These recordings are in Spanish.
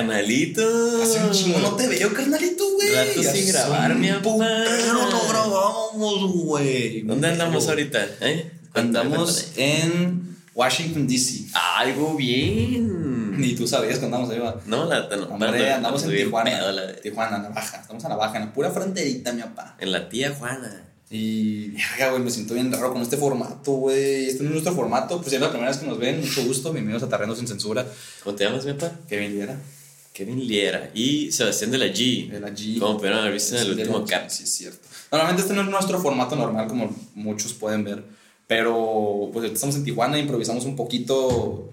Carnalito. Hace un chingo no te veo, carnalito, güey. Rato sin grabar, mi putero no grabamos, güey. ¿Dónde andamos ahorita? ¿Eh? Andamos en Washington, D.C. Algo bien. Ni tú sabías que andamos ahí, va. No, la no. Hombre, Perdón, andamos en Tijuana. pedo, la- Tijuana, Navaja. Estamos a Navaja, en la pura fronterita, mi papá. En la tía Juana. Y, verga, güey, me siento bien raro con este formato, güey. Este no es nuestro formato. Pues ya es la primera vez que nos ven. Mucho gusto. Bienvenidos a Terreno Sin Censura. ¿Cómo te llamas, mi papá? Kevin Liera. Kevin Liera y Sebastián de la G. De la G. Como pudieron haber visto en el Sí, último cap. Sí, es cierto. Normalmente este no es nuestro formato normal, como muchos pueden ver. Pero, pues estamos en Tijuana, improvisamos un poquito.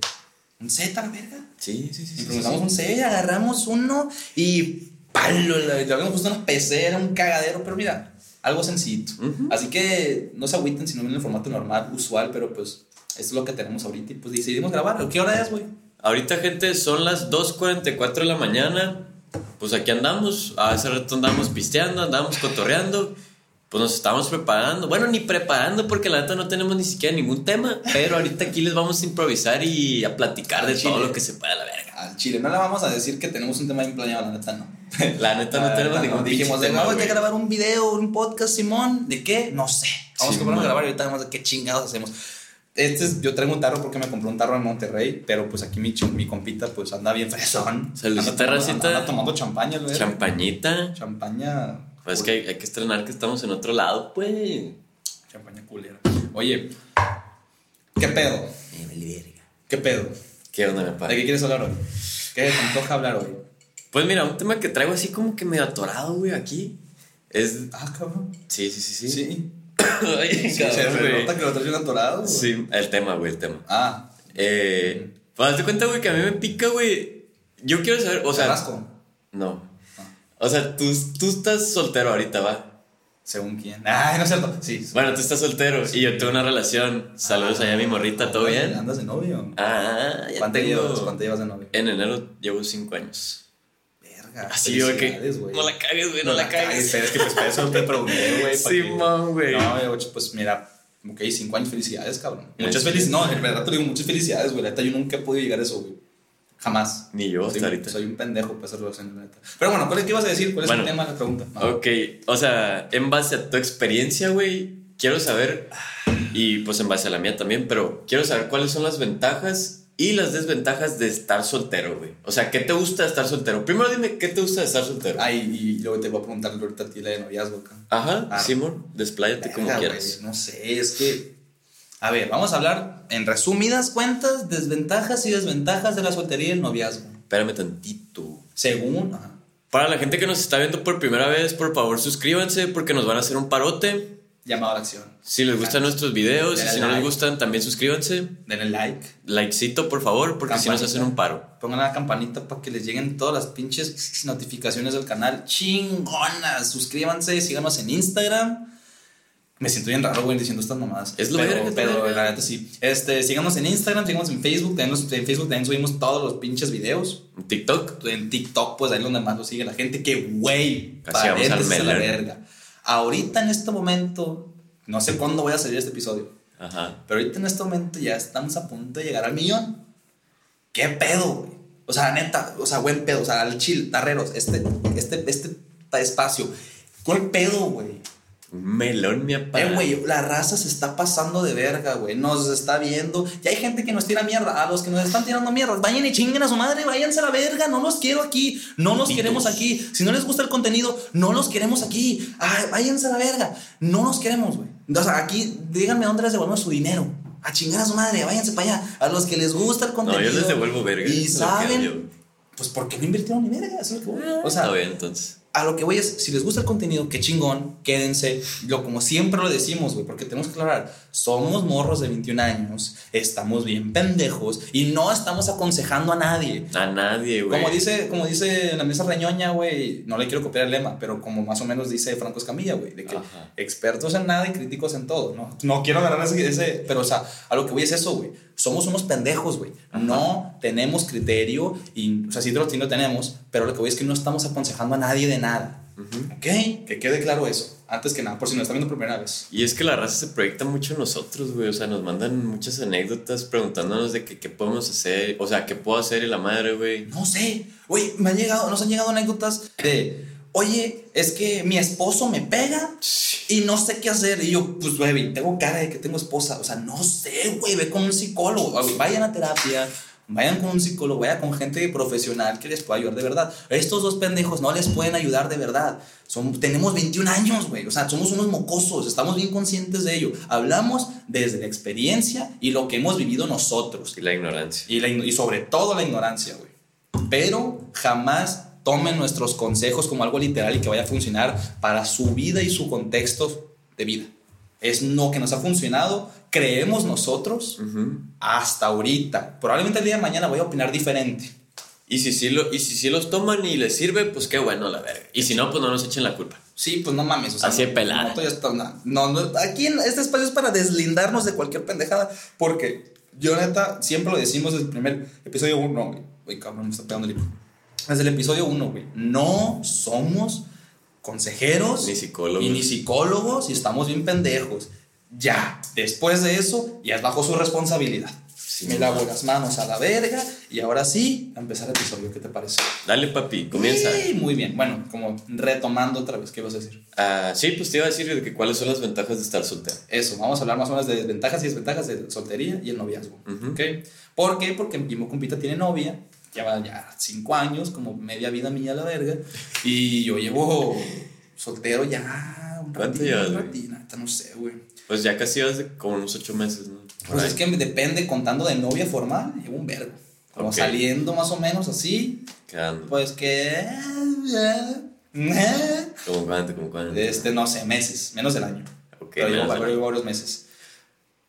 Un la verga. Sí, sí, sí. sí, Improvisamos sí. un set, agarramos uno y. ¡Palo! Le habíamos puesto una pecera, un cagadero, pero mira, algo sencillito. Ujú. Así que no se agüiten si no ven el formato normal, usual, pero pues esto es lo que tenemos ahorita y pues decidimos grabar. ¿Qué hora es, güey? Ahorita, gente, son las 2.44 de la mañana. Pues aquí andamos. Hace rato andamos pisteando, andamos cotorreando. Pues nos estamos preparando. Bueno, ni preparando porque la neta no tenemos ni siquiera ningún tema. Pero ahorita aquí les vamos a improvisar y a platicar de Al todo chile. lo que se pueda, la verga. Al chile, no le vamos a decir que tenemos un tema bien planeado, la neta no. La neta no La tenemos ningún no. Dijimos, que güey. grabar un video, un podcast, Simón. ¿De qué? No sé. Vamos Sí, a a grabar y ahorita vemos de qué chingados hacemos. Este es, yo traigo un tarro porque me compré un tarro en Monterrey, pero pues aquí mi, mi compita pues anda bien fresón. Anda tomando- racita. Anda tomando champaña, güey. Champañita. Champaña. Pues es que hay, hay que estrenar que estamos en otro lado, pues. Champaña culera. Oye, ¿qué pedo? ¿Qué pedo? ¿Qué onda, mi ¿De qué quieres hablar hoy? ¿Qué te antoja hablar hoy? Pues mira, un tema que traigo así como que medio atorado, güey, aquí. Es. Ah, cabrón. Sí, sí, sí, sí. Sí. Ay, Sí, se cabrón, güey. nota que lo traes bien atorado. güey. Sí, el tema, güey, el tema. Ah, Eh, pues hazte cuenta, güey, que a mí me pica, güey. Yo quiero saber, o sea. Carrasco. No. O sea, tú, tú estás soltero ahorita, va. Según quién. Ay, no es cierto. Sí. Bueno, tú estás soltero y yo tengo una relación. Saludos allá a mi morrita, ¿todo Andas- bien? ¿Andas de novio? Ah, ya ¿Cuánto tengo. llevas? ¿Cuánto llevas de novio? En enero llevo cinco años. Verga. Así, güey. No la cagues, güey, no, la cagues. Es que pues para eso te pregunté, güey. Simón, güey. No, güey, pues mira, ok, cinco años, felicidades, cabrón. Muchas felicidades. No, en verdad te digo muchas felicidades, güey. La neta, yo nunca he podido llegar a eso, güey. Jamás. Ni yo hasta ahorita. soy un pendejo para hacer relaciones, la neta. Pero bueno, ¿cuál es, ¿qué ibas a decir? ¿Cuál es Bueno. el tema de la pregunta? Ah, Ok, o sea, en base a tu experiencia, güey, quiero saber, y pues en base a la mía también, pero quiero saber cuáles son las ventajas y las desventajas de estar soltero, güey. O sea, ¿qué te gusta de estar soltero? Primero dime, ¿qué te gusta de estar soltero? Ay, y luego te voy a preguntar ahorita a ti la de noviazgo acá. Ajá, Ah. Simón, despláyate como quieras. güey, no sé, es que. A ver, vamos a hablar en resumidas cuentas, desventajas y desventajas de la soltería y el noviazgo. Espérame tantito. Según. ajá. Para la gente que nos está viendo por primera vez, por favor suscríbanse porque nos van a hacer un parote. Llamado a la acción. Si les gustan nuestros videos y si no les gustan, también suscríbanse. Denle like. Likecito, por favor, porque si nos Campanita. hacen un paro. Pongan la campanita para que les lleguen todas las pinches notificaciones del canal. Chingonas. Suscríbanse, síganos en Instagram. Me siento bien raro, güey, diciendo estas mamadas. Es lo pero, lo pero la neta sí. Este, síganos en Instagram, síganos en Facebook. Los- en Facebook también subimos todos los pinches videos. TikTok. En TikTok, pues ahí es donde más lo sigue la gente. Que güey, Casi vamos al la verga. Ahorita en este momento, no sé cuándo voy a salir este episodio. Ajá. Pero ahorita en este momento ya estamos a punto de llegar al millón. ¿Qué pedo, güey? O sea, neta, o sea, buen pedo. O sea, al chill, tarreros, este, este, este espacio. ¿Cuál pedo, güey? Un melón, mi apá. Eh, güey, la raza se está pasando de verga, güey. Nos está viendo. Ya hay gente que nos tira mierda. A los que nos están tirando mierda, vayan y chinguen a su madre, váyanse a la verga. No los quiero aquí. No los queremos aquí. Si no les gusta el contenido, no los queremos aquí. Ay, váyanse a la verga. No los queremos, güey. O sea, aquí díganme dónde les devolvemos su dinero. A chingar a su madre, váyanse para allá. A los que les gusta el No, contenido. yo les devuelvo verga. Y saben, pues, ¿por qué no invirtieron ni verga? Eso es lo que voy. O sea, Está bien, entonces. A lo que voy es, si les gusta el contenido, qué chingón, quédense. Lo como siempre lo decimos, güey, porque tenemos que aclarar, somos morros de 21 años, estamos bien pendejos y no estamos aconsejando a nadie. A nadie, güey. Como dice, como dice la mesa reñoña, güey, no le quiero copiar el lema, pero como más o menos dice Franco Escamilla, güey, de que Ajá. expertos en nada y críticos en todo, ¿no? No quiero agarrar ese, ese- pero o sea, a lo que voy es eso, güey. Somos unos pendejos, güey. No tenemos criterio y, o sea, sí lo, sí lo tenemos, pero lo que voy es que no estamos aconsejando a nadie de nada. ¿Ok? Que quede claro eso. Antes que nada, por si nos están viendo por primera vez. Y es que la raza se proyecta mucho en nosotros, güey. O sea, nos mandan muchas anécdotas preguntándonos de que, qué podemos hacer. O sea, qué puedo hacer y la madre, güey. No sé. Güey, me han llegado, nos han llegado anécdotas de, oye, es que mi esposo me pega y no sé qué hacer. Y yo, pues, güey, tengo cara de que tengo esposa. O sea, no sé, güey, ve con un psicólogo. Vayan a terapia. Vayan con un psicólogo, vayan con gente profesional que les pueda ayudar de verdad. Estos dos pendejos no les pueden ayudar de verdad. Son, tenemos 21 años, güey. O sea, somos unos mocosos. Estamos bien conscientes de ello. Hablamos desde la experiencia y lo que hemos vivido nosotros. Y la ignorancia. Y, la, y sobre todo la ignorancia, güey. Pero jamás tomen nuestros consejos como algo literal y que vaya a funcionar para su vida y su contexto de vida. Es no que nos ha funcionado, creemos nosotros hasta ahorita. Probablemente el día de mañana voy a opinar diferente. Y si sí lo, y si sí los toman y les sirve, pues qué bueno, la verga. Y si no, pues no nos echen la culpa. Sí, pues no mames. O sea, Así de pelada. No, no, aquí en este espacio es para deslindarnos de cualquier pendejada. Porque yo, neta, siempre lo decimos desde el primer episodio uno, güey. Uy, cabrón, me está pegando el libro. Desde el episodio uno, güey. No somos consejeros. Ni psicólogos. Y ni psicólogos y estamos bien pendejos. Ya, después de eso, ya es bajo su responsabilidad. Sí, me lavo las manos a la verga y ahora sí, a empezar el episodio. ¿Qué te parece? Dale, papi, comienza. Sí, muy bien. Bueno, como retomando otra vez, ¿qué vas a decir? Ah, sí, pues te iba a decir de que cuáles son las ventajas de estar soltero. Eso, vamos a hablar más o menos de ventajas y desventajas de soltería y el noviazgo. ¿Ok? ¿Por qué? Porque mi compita tiene novia, lleva ya cinco años, como media vida mía a la verga, y yo llevo soltero ya un ¿Cuánto llevas, no sé, güey. Pues ya casi hace como unos ocho meses, ¿no? pues es que depende, contando de novia formal, llevo un vergo. Como saliendo más o menos así. Quedando. Pues que. ¿Cómo cuánto? ¿Cómo cuánto? Este, no sé, meses, menos del año. Ok. Pero llevo, varios meses.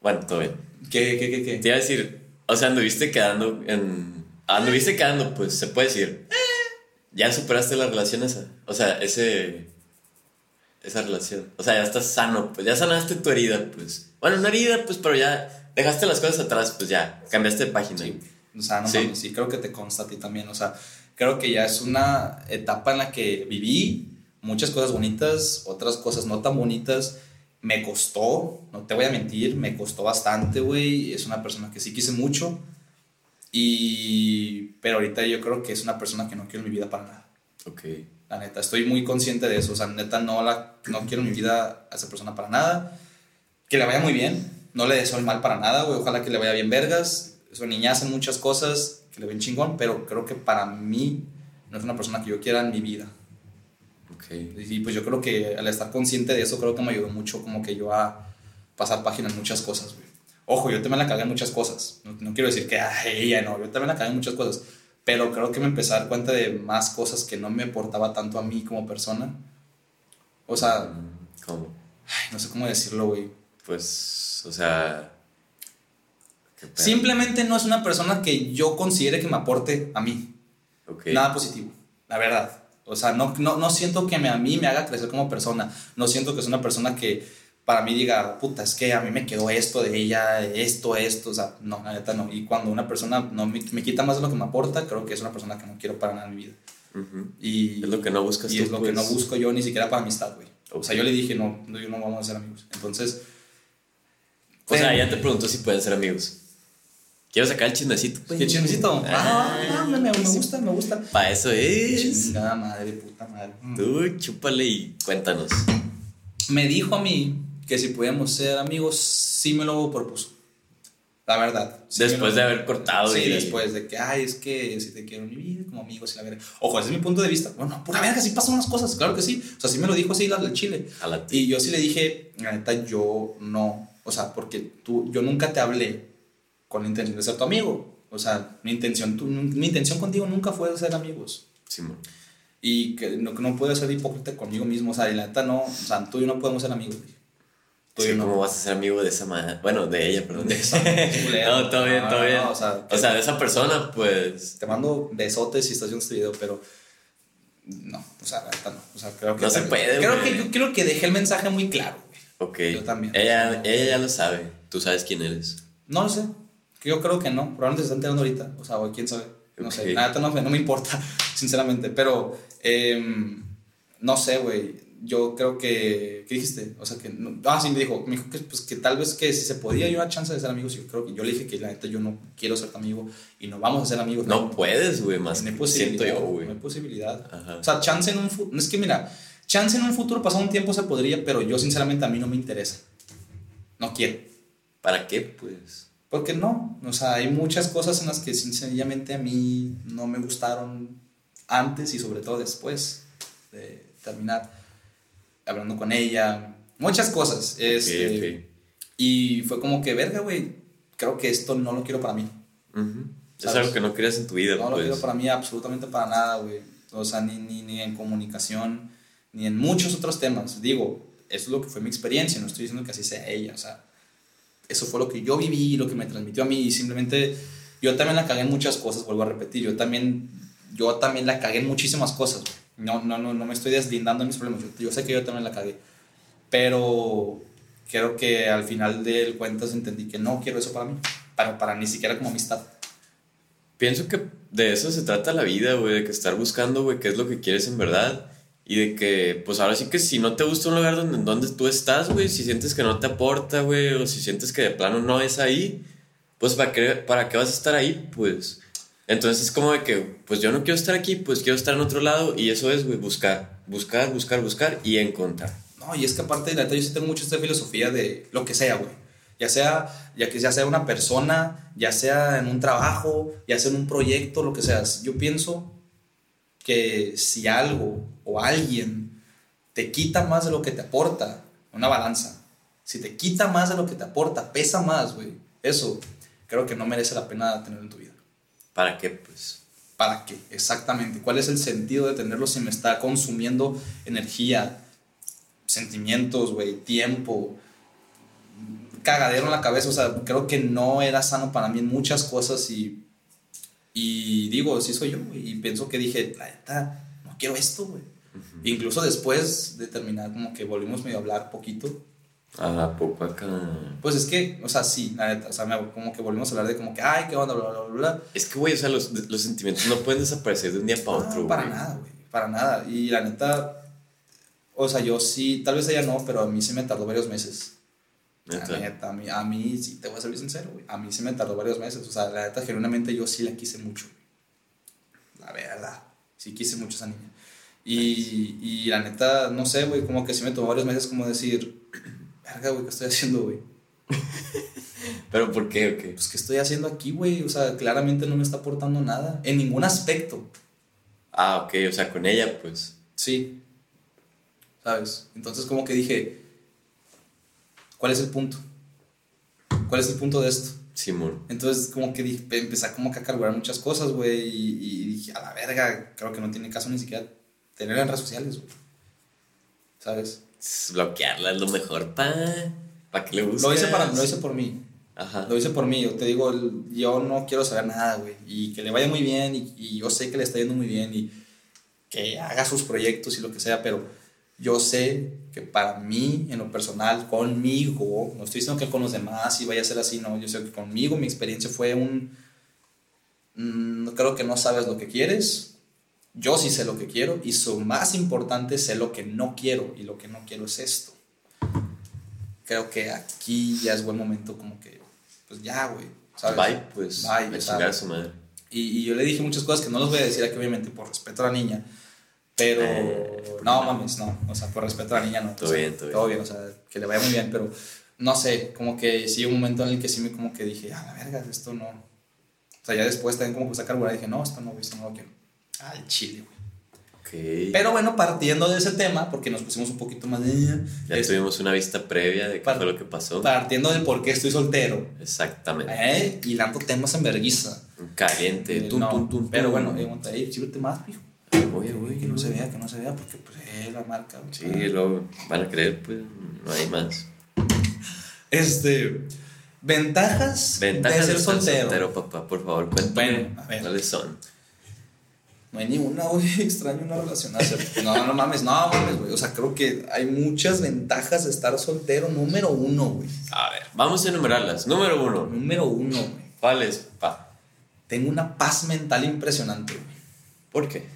Bueno, todo bien. ¿Qué, qué, qué, qué? Te iba a decir, o sea, anduviste quedando en. Anduviste quedando, pues se puede decir. Ya superaste la relación esa. O sea, ese esa relación. O sea, ya estás sano, pues ya sanaste tu herida, pues. Bueno, una herida, pues, pero ya dejaste las cosas atrás, pues ya, cambiaste de página. Sí. O sea, no ¿Sí? sí, creo que te consta a ti también. O sea, creo que ya es una etapa en la que viví muchas cosas bonitas, otras cosas no tan bonitas. Me costó, no te voy a mentir, me costó bastante, güey. Es una persona que sí quise mucho. Y. Pero ahorita yo creo que es una persona que no quiero en mi vida para nada. Ok. La neta, estoy muy consciente de eso. O sea, neta, no, la, no quiero en mi vida a esa persona para nada. Que le vaya muy bien. No le deseo el mal para nada, güey. Ojalá que le vaya bien vergas. Su niña hace muchas cosas que le ven chingón, pero creo que para mí no es una persona que yo quiera en mi vida. Ok. Y pues yo creo que al estar consciente de eso, creo que me ayudó mucho como que yo a pasar páginas en muchas cosas, güey. Ojo, yo también la cagué en muchas cosas. No, no quiero decir que ay, ella no, yo también la cagué en muchas cosas pero creo que me empecé a dar cuenta de más cosas que no me aportaba tanto a mí como persona. O sea... ¿Cómo? Ay, no sé cómo decirlo, güey. Pues, o sea... Simplemente no es una persona que yo considere que me aporte a mí. Okay. Nada positivo, la verdad. O sea, no, no, no siento que me, a mí me haga crecer como persona. No siento que es una persona que para mí diga, puta, es que a mí me quedó esto de ella, esto, esto, o sea, no, la neta no. Y cuando una persona no me, me, quita más de lo que me aporta, creo que es una persona que no quiero para nada en mi vida. Y es lo que no buscas Y es lo que no pues. busco yo ni siquiera para amistad, güey. O sea, yo le dije, no, no, yo no vamos a ser amigos. Entonces... O sea, ya te preguntó si pueden ser amigos. Quiero sacar el chismecito. Pues. ¿Qué chismecito? Ah, ah me, me, gusta, me gusta. Para eso es. Chingada madre, puta madre. Tú, chúpale y cuéntanos. Me dijo a mí que si podíamos ser amigos, sí me lo propuso. La verdad. después de haber cortado. Sí, después de que, ay, es que si te quiero mi vida como amigos y la verga. Ojo, ese es mi punto de vista. Bueno, pura verga, sí pasan unas cosas, claro que sí. O sea, sí me lo dijo así la del Chile. Y yo sí le dije, la neta, yo no. O sea, porque tú, yo nunca te hablé con la intención de ser tu amigo. O sea, mi intención, tu, mi intención contigo nunca fue ser amigos. Sí, Y que no, que no puedo ser hipócrita conmigo mismo. O sea, y la neta no, o sea, tú y yo no podemos ser amigos. Sí, ¿Cómo vas a ser amigo de esa madre? Bueno, de ella, perdón. De esa no, todo bien, todo bien. o, sea, o, sea, de esa persona, pues. Te mando besotes si estás viendo este video, pero. No, o sea, la no. O sea, creo que. No se puede, Creo que yo creo que dejé el mensaje muy claro, güey. Ok. Yo también. Ella, ella ya lo sabe. Tú sabes quién eres. No lo sé. Yo creo que no. Probablemente se está enterando ahorita. O sea, quién sabe. No sé. Nada, no, no me importa, sinceramente. Pero. Eh, no sé, güey. Yo creo que. ¿Qué dijiste? O sea, que. No, ah, sí, me dijo. Me dijo que, pues, que tal vez que si se podía, yo una chance de ser amigos. Yo creo que yo le dije que la neta yo no quiero ser tu amigo y no vamos a ser amigos. No puedes, güey, más no hay posibilidad. siento yo, güey. No hay posibilidad. Ajá. O sea, chance en un futuro. Es que mira, chance en un futuro pasado un tiempo se podría, pero yo sinceramente a mí no me interesa. No quiero. ¿Para qué, pues? Porque no, o sea, hay muchas cosas en las que sencillamente a mí no me gustaron antes y sobre todo después de terminar hablando con ella, muchas cosas. Este, ok. Y fue como que, verga, güey, creo que esto no lo quiero para mí. Ujú. Es ¿Sabes? algo que no querías en tu vida, No lo pues. quiero para mí absolutamente para nada, güey. O sea, ni, ni, ni en comunicación, ni en muchos otros temas. Digo, eso es lo que fue mi experiencia, no estoy diciendo que así sea ella, o sea, eso fue lo que yo viví, lo que me transmitió a mí y simplemente yo también la cagué en muchas cosas, vuelvo a repetir, yo también, yo también la cagué en muchísimas cosas. güey. No, no, no, no me estoy deslindando de mis problemas, yo, yo sé que yo también la cagué, pero creo que al final del cuentas entendí que no quiero eso para mí, para, para ni siquiera como amistad. Pienso que de eso se trata la vida, güey, de que estar buscando, güey, qué es lo que quieres en verdad. Y de que, pues ahora sí que si no te gusta un lugar donde, donde tú estás, güey, si sientes que no te aporta, güey, o si sientes que de plano no es ahí, pues ¿para qué, ¿para qué vas a estar ahí? Pues. Entonces es como de que, pues yo no quiero estar aquí, pues quiero estar en otro lado. Y eso es, güey, buscar, buscar, buscar, buscar y encontrar. No, y es que aparte de la neta, yo sí tengo mucho esta filosofía de lo que sea, güey. Ya sea, ya que ya sea una persona, ya sea en un trabajo, ya sea en un proyecto, lo que sea. Yo pienso que si algo o alguien te quita más de lo que te aporta, una balanza, si te quita más de lo que te aporta, pesa más, güey. Eso creo que no merece la pena tenerlo en tu vida. ¿Para qué? Pues. ¿Para qué? Exactamente. ¿Cuál es el sentido de tenerlo si me está consumiendo energía, sentimientos, güey, tiempo, cagadero en la cabeza? O sea, creo que no era sano para mí en muchas cosas y, y digo, sí soy yo, güey. Y pienso que dije, la neta, no quiero esto, güey. Incluso después de terminar, como que volvimos medio a hablar poquito. Ah, poco acá. Pues es que, o sea, sí, la neta, o sea, me- como que volvimos a hablar de como que, ay, qué onda, bla, bla, bla. Es que, güey, o sea, los, los sentimientos no pueden desaparecer de un día para No, otro, para nada, güey. Para nada. Y la neta, o sea, yo sí, tal vez ella no, pero a mí sí me tardó varios meses. La Neta. a mí, a mí sí, te voy a ser sincero, güey. A mí sí me tardó varios meses. O sea, la neta, genuinamente yo sí la quise mucho. La verdad. Sí quise mucho a esa niña. Y, y la neta, no sé, güey, como que sí me tomó varios meses como decir, verga, güey, ¿qué estoy haciendo, güey? ¿Pero por qué o qué? Pues, ¿qué estoy haciendo aquí, güey? O sea, claramente no me está aportando nada. En ningún aspecto. Ah, ok, o sea, con ella, pues. Sí. ¿Sabes? Entonces como que dije, ¿cuál es el punto? ¿Cuál es el punto de esto? Simón. Entonces como que dije, empecé como que a carburar muchas cosas, güey, y, y dije, a la verga, creo que no tiene caso ni siquiera tener en redes sociales, güey. ¿Sabes? Bloquearla es lo mejor, pa. ¿Para qué le buscas? Lo hice, para, lo hice por mí. Ajá. Lo hice por mí. Yo te digo, yo no quiero saber nada, güey. Y que le vaya muy bien. Y, y yo sé que le está yendo muy bien. Y que haga sus proyectos y lo que sea. Pero yo sé que para mí, en lo personal, conmigo, no estoy diciendo que con los demás y vaya a ser así, no. Yo sé que conmigo mi experiencia fue un. mm, creo que no sabes lo que quieres. Yo sí sé lo que quiero. Y lo más importante, sé lo que no quiero. Y lo que no quiero es esto. Creo que aquí ya es buen momento, como que, pues ya, güey. ¿sabes? Bye, pues. Bye, a su madre. Y, y yo le dije muchas cosas que no les voy a decir aquí, obviamente, por respeto a la niña. Pero. Eh, no, mames, no. O sea, por respeto a la niña, no. Todo O sea, bien, todo bien. Todo bien, o sea, que le vaya muy bien, pero no sé, como que sí, un momento en el que sí me como que dije, a la verga, esto no. O sea, ya después también como que sacar y dije, no, esto no, esto no lo quiero. Al chile, güey. Ok. Pero bueno, partiendo de ese tema, porque nos pusimos un poquito más de. ya es- tuvimos una vista previa de qué fue lo que pasó. Partiendo del por qué estoy soltero. Exactamente. ¿Eh? Hilando temas en vergüenza. Caliente. Eh, Tum, no, tum, tum, pero bueno, eh, ahí, más, mijo. Oye, güey. Que no se vea, que no se vea, porque pues es la marca. güey. Sí, luego van a creer, pues no hay más. Este. Ventajas, Ventajas de ser soltero. papá, por favor, cuéntame Bueno, a ver. cuáles son. No hay ni una, güey. Extraño una relación. hacer. No, no mames, no mames, güey. O sea, creo que hay muchas ventajas de estar soltero. Número uno, güey. A ver, vamos a enumerarlas. Número uno. Número uno, güey. ¿Cuáles, pa? Tengo una paz mental impresionante, güey. ¿Por qué?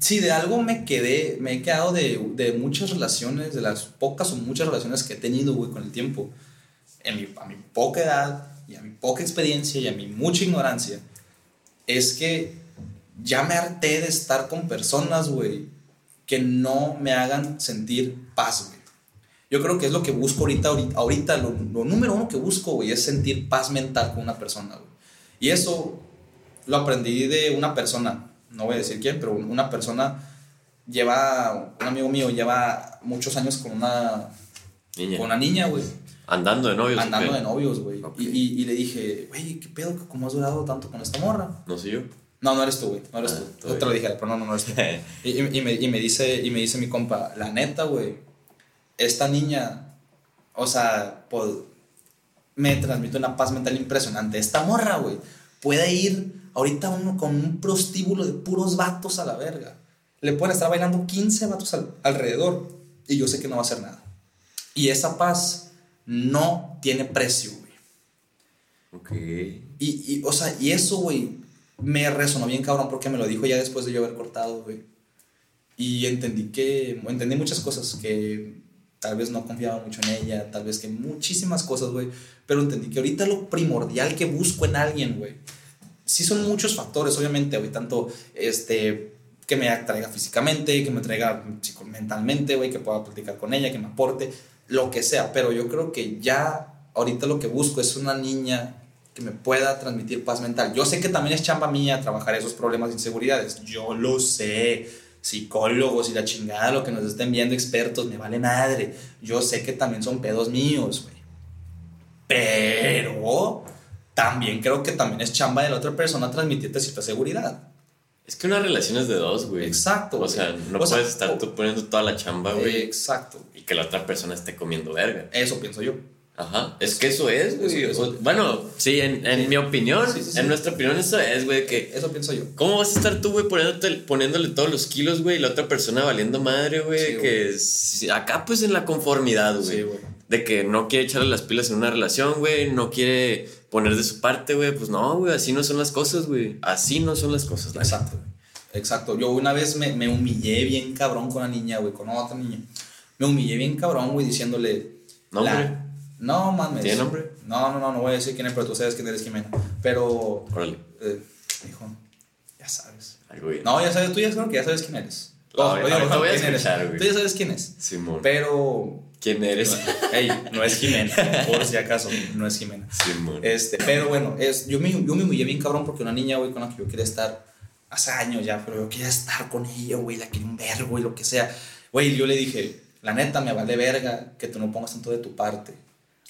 Sí, de algo me quedé, me he quedado de, de muchas relaciones, de las pocas o muchas relaciones que he tenido, güey, con el tiempo. En mi, a mi poca edad y a mi poca experiencia y a mi mucha ignorancia, es que ya me harté de estar con personas, güey, que no me hagan sentir paz, güey. Yo creo que es lo que busco ahorita, ahorita, ahorita lo, lo número uno que busco, güey, es sentir paz mental con una persona, güey. Y eso lo aprendí de una persona, no voy a decir quién, pero una persona lleva, un amigo mío lleva muchos años con una Niña. con una niña, güey. Andando de novios. ¿o Andando qué? de novios, güey. Ok. Y, y- y le dije, güey, ¿qué pedo? ¿Cómo has durado tanto con esta morra? No sé yo. No, no eres tú, güey. No eres Ah, tú. Yo te lo dije, pero no, no, no eres tú. y, y- y me, y me dice, y me dice mi compa, la neta, güey, esta niña, o sea, pues, me transmite una paz mental impresionante. Esta morra, güey, puede ir ahorita uno con un prostíbulo de puros vatos a la verga. Le pueden estar bailando 15 vatos al- alrededor y yo sé que no va a hacer nada. Y esa paz no tiene precio, güey. Ok. Y, y, o sea, y eso, güey, me resonó bien cabrón porque me lo dijo ya después de yo haber cortado, güey. Y entendí que, entendí muchas cosas, que tal vez no confiaba mucho en ella, tal vez que muchísimas cosas, güey. Pero entendí que ahorita lo primordial que busco en alguien, güey, sí son muchos factores, obviamente, güey, tanto, este, que me atraiga físicamente, que me atraiga mentalmente, güey, que pueda platicar con ella, que me aporte, lo que sea. Pero yo creo que ya ahorita lo que busco es una niña que me pueda transmitir paz mental. Yo sé que también es chamba mía trabajar esos problemas de inseguridades. Yo lo sé. Psicólogos y la chingada, lo que nos estén viendo expertos, me vale madre. Yo sé que también son pedos míos, güey. Pero también creo que también es chamba de la otra persona transmitirte cierta seguridad. Es que una relación es de dos, güey. Exacto, O güey. sea, no O sea, puedes estar tú poniendo toda la chamba, güey. Exacto. Y que la otra persona esté comiendo verga. Eso pienso yo. Ajá. Es que eso es, güey. Eso- eso- O- bueno, sí, en, en Sí. mi opinión, Sí, sí, sí. en nuestra opinión, eso es, güey, que. Eso pienso yo. ¿Cómo vas a estar tú, güey, poniéndote, poniéndole todos los kilos, güey, y la otra persona valiendo madre, güey? Que es- acá, pues, en la conformidad, güey. Sí, güey. de que no quiere echarle las pilas en una relación, güey, no quiere poner de su parte, güey. Pues no, güey, así no son las cosas, güey. Así no son las cosas, la Exacto, güey. Exacto. Yo una vez me, me humillé bien cabrón con una niña, güey, con otra niña. Me humillé bien cabrón, güey, diciéndole. La- No, mames. ¿Tiene nombre? No, no, no, no voy a decir quién es, pero tú sabes quién eres, Jimena. Pero. Órale, Eh, hijo, ya sabes. algo bien. No, ya sabes, tú ya creo que ya sabes quién eres. No, Oh, oye, voy a escuchar, güey. Tú ya sabes quién es. Simón. Pero. ¿Quién eres? Ey, no es Jimena, por si acaso, no es Jimena. Simón. Este, pero bueno, es, yo, me, yo me humillé bien cabrón porque una niña, güey, con la que yo quería estar hace años ya, pero yo quería estar con ella, güey, la quería un vergo, güey, lo que sea. Güey, yo le dije, la neta, me vale verga que tú no pongas tanto de tu parte.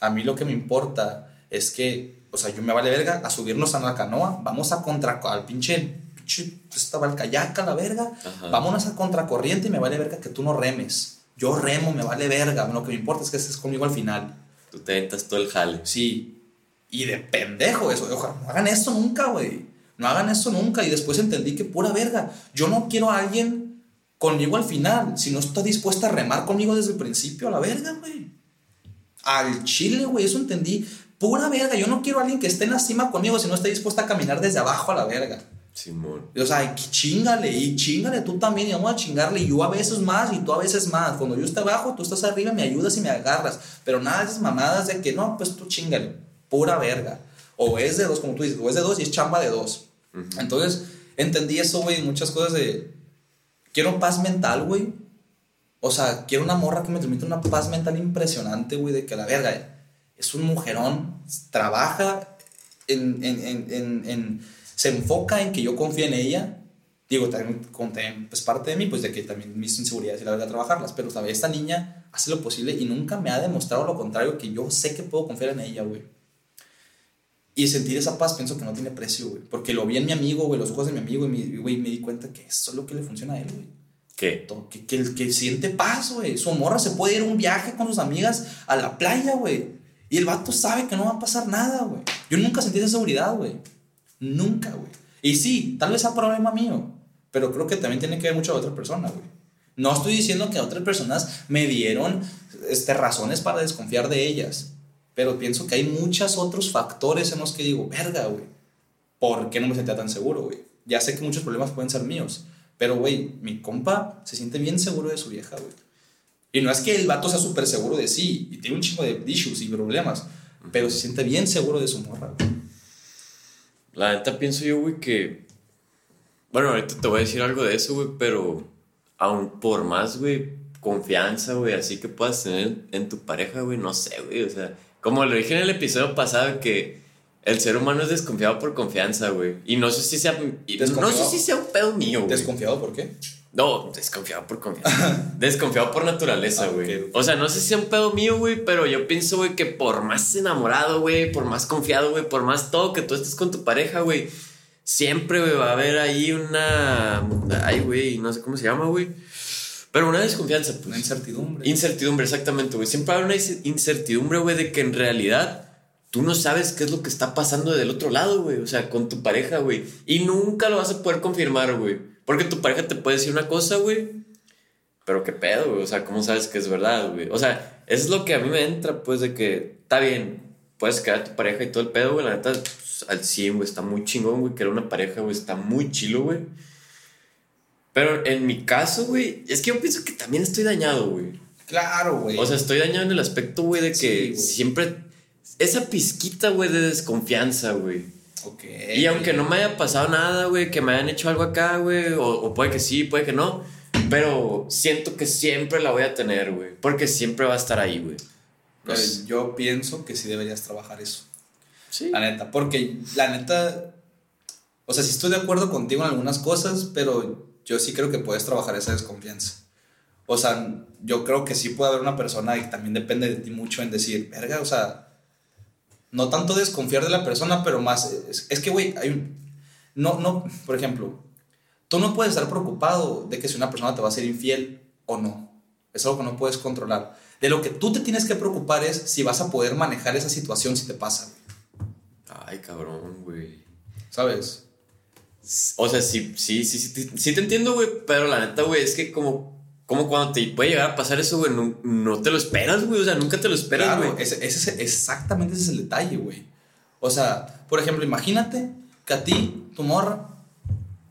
A mí lo que me importa es que, o sea, yo me vale verga a subirnos a la canoa, vamos a contra, al pinche, pinche, estaba el kayak a la verga, Ajá. vámonos a contracorriente y me vale verga que tú no remes. Yo remo, me vale verga, lo que me importa es que estés conmigo al final. Tú te aventas todo el jale. Sí. Y de pendejo eso. Ojalá, no hagan eso nunca, güey. No hagan eso nunca. Y después entendí que pura verga. Yo no quiero a alguien conmigo al final. Si no está dispuesta a remar conmigo desde el principio, a la verga, güey. Al chile, güey. Eso entendí. Pura verga. Yo no quiero a alguien que esté en la cima conmigo si no está dispuesta a caminar desde abajo a la verga. Simón. O sea, chingale y chingale tú también y vamos a chingarle y yo a veces más y tú a veces más. Cuando yo esté abajo, tú estás arriba, me ayudas y me agarras. Pero nada de esas mamadas de que no, pues tú chingale. Pura verga. O es de dos, como tú dices, o es de dos y es chamba de dos. Entonces, entendí eso, güey, muchas cosas de... Quiero paz mental, güey. O sea, quiero una morra que me transmita una paz mental impresionante, güey, de que la verga es un mujerón, trabaja en, en, en, en, se enfoca en que yo confíe en ella. Digo, también, también, pues parte de mí, pues de que también mis inseguridades y la verdad trabajarlas. Pero, ¿sabes? Esta niña hace lo posible y nunca me ha demostrado lo contrario, que yo sé que puedo confiar en ella, güey. Y sentir esa paz pienso que no tiene precio, güey. Porque lo vi en mi amigo, güey, los ojos de mi amigo, y güey, me di cuenta que eso es lo que le funciona a él, güey. Que, que, que siente paz, güey. Su morra se puede ir a un viaje con sus amigas a la playa, güey. Y el vato sabe que no va a pasar nada, güey. Yo nunca sentí esa seguridad, güey. Nunca, güey. Y sí, tal vez sea problema mío. Pero creo que también tiene que ver mucho a otra persona, güey. No estoy diciendo que otras personas me dieron este, razones para desconfiar de ellas. Pero pienso que hay muchos otros factores en los que digo, verga, güey. ¿Por qué no me sentía tan seguro, güey? Ya sé que muchos problemas pueden ser míos. Pero, güey, mi compa se siente bien seguro de su vieja, güey. Y no es que el vato sea súper seguro de sí y tiene un chingo de issues y problemas, pero se siente bien seguro de su morra, güey. La neta pienso yo, güey, que. Bueno, ahorita te voy a decir algo de eso, güey, pero aún por más, güey, confianza, güey, así que puedas tener en tu pareja, güey, no sé, güey, o sea, como lo dije en el episodio pasado, que el ser humano es desconfiado por confianza, güey. Y no sé si sea. No sé si sea un pedo mío, güey. ¿Desconfiado por qué? No, desconfiado por confianza. desconfiado por naturaleza, ah, güey. O sea, no sé si sea un pedo mío, güey, pero yo pienso, güey, que por más enamorado, güey, por más confiado, güey, por más todo que tú estés con tu pareja, güey, siempre, güey, va a haber ahí una. Ay, güey, no sé cómo se llama, güey. Pero una desconfianza, pues. Una incertidumbre. Incertidumbre, exactamente, güey. Siempre va a haber una incertidumbre, güey, de que en realidad tú no sabes qué es lo que está pasando del otro lado, güey. O sea, con tu pareja, güey. Y nunca lo vas a poder confirmar, güey. Porque tu pareja te puede decir una cosa, güey. Pero qué pedo, güey. O sea, ¿cómo sabes que es verdad, güey? O sea, eso es lo que a mí me entra, pues, de que está bien, puedes quedar tu pareja y todo el pedo, güey. La neta, pues, al 100, güey. Está muy chingón, güey. Que era una pareja, güey. Está muy chilo, güey. Pero en mi caso, güey, es que yo pienso que también estoy dañado, güey. Claro, güey. O sea, estoy dañado en el aspecto, güey, de que siempre esa pizquita, güey, de desconfianza, güey. Ok. Y aunque no me haya pasado nada, güey, que me hayan hecho algo acá, güey, o, puede que sí, puede que no, pero siento que siempre la voy a tener, güey, porque siempre va a estar ahí, güey. Pues, yo pienso que sí deberías trabajar eso. Sí. La neta, porque la neta, o sea, sí estoy de acuerdo contigo en algunas cosas, pero yo sí creo que puedes trabajar esa desconfianza. O sea, yo creo que sí puede haber una persona y también depende de ti mucho en decir, verga, o sea, no tanto desconfiar de la persona, pero más, es, que, güey, hay un, no, no, por ejemplo, tú no puedes estar preocupado de que si una persona te va a ser infiel o no. Es algo que no puedes controlar. De lo que tú te tienes que preocupar es si vas a poder manejar esa situación si te pasa. Ay, cabrón, güey. ¿Sabes? O sea, sí, sí, sí, sí, sí te entiendo, güey, pero la neta, güey, es que como como cuando te puede llegar a pasar eso, güey, no, te lo esperas, güey. O sea, nunca te lo esperas, güey. ese, ese, exactamente ese es el detalle, güey. O sea, por ejemplo, imagínate que a ti, tu morra,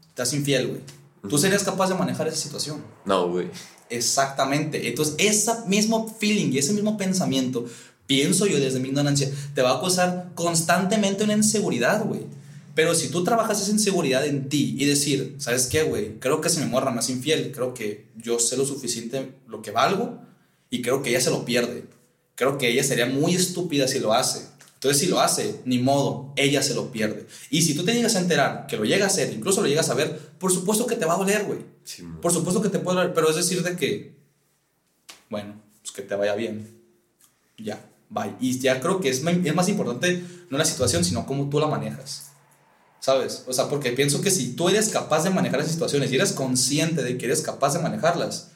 estás infiel, güey. ¿Tú serías capaz de manejar esa situación? No, güey. Exactamente. Entonces, ese mismo feeling y ese mismo pensamiento, pienso yo desde mi ignorancia, te va a causar constantemente una inseguridad, güey. Pero si tú trabajas esa inseguridad en ti y decir, ¿sabes qué, güey? Creo que se me morra más infiel, creo que yo sé lo suficiente lo que valgo y creo que ella se lo pierde. Creo que ella sería muy estúpida si lo hace. Entonces, si lo hace, ni modo, ella se lo pierde. Y si tú te llegas a enterar que lo llega a hacer, incluso lo llegas a ver, por supuesto que te va a doler, güey. por supuesto que te puede doler, pero es decir de que, bueno, pues que te vaya bien. Ya, bye. Y ya creo que es, es más importante no la situación, sino cómo tú la manejas. ¿Sabes? O sea, porque pienso que si tú eres capaz de manejar esas situaciones y eres consciente de que eres capaz de manejarlas,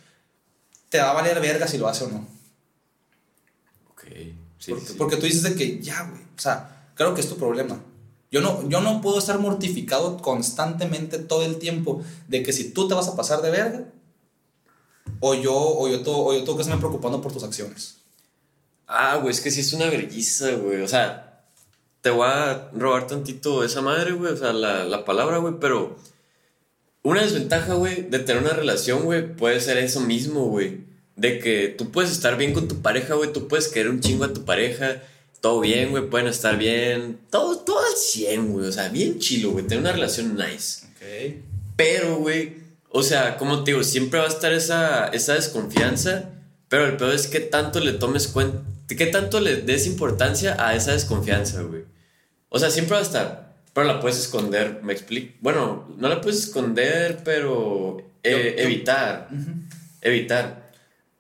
te va a valer verga si lo hace o no. Ok. Sí, porque, porque tú dices de que ya, güey, o sea, creo que es tu problema. Yo no, yo no puedo estar mortificado constantemente todo el tiempo de que si tú te vas a pasar de verga, o yo, o yo, o yo tengo que estarme preocupando por tus acciones. Ah, güey, es que sí es una vergüenza, güey. O sea, te voy a robar tantito esa madre, güey, o sea, la, la palabra, güey, pero una desventaja, güey, de tener una relación, güey, puede ser eso mismo, güey. De que tú puedes estar bien con tu pareja, güey, tú puedes querer un chingo a tu pareja, todo bien, güey, pueden estar bien, todo, todo al 100, güey, o sea, bien chilo, güey, tener una relación nice. Pero, güey, o sea, como te digo, siempre va a estar esa, esa desconfianza, pero el peor es que tanto le tomes cuenta, que tanto le des importancia a esa desconfianza, güey. O sea, siempre va a estar, pero la puedes esconder, me explico. Bueno, no la puedes esconder, pero eh, evitar. Evitar.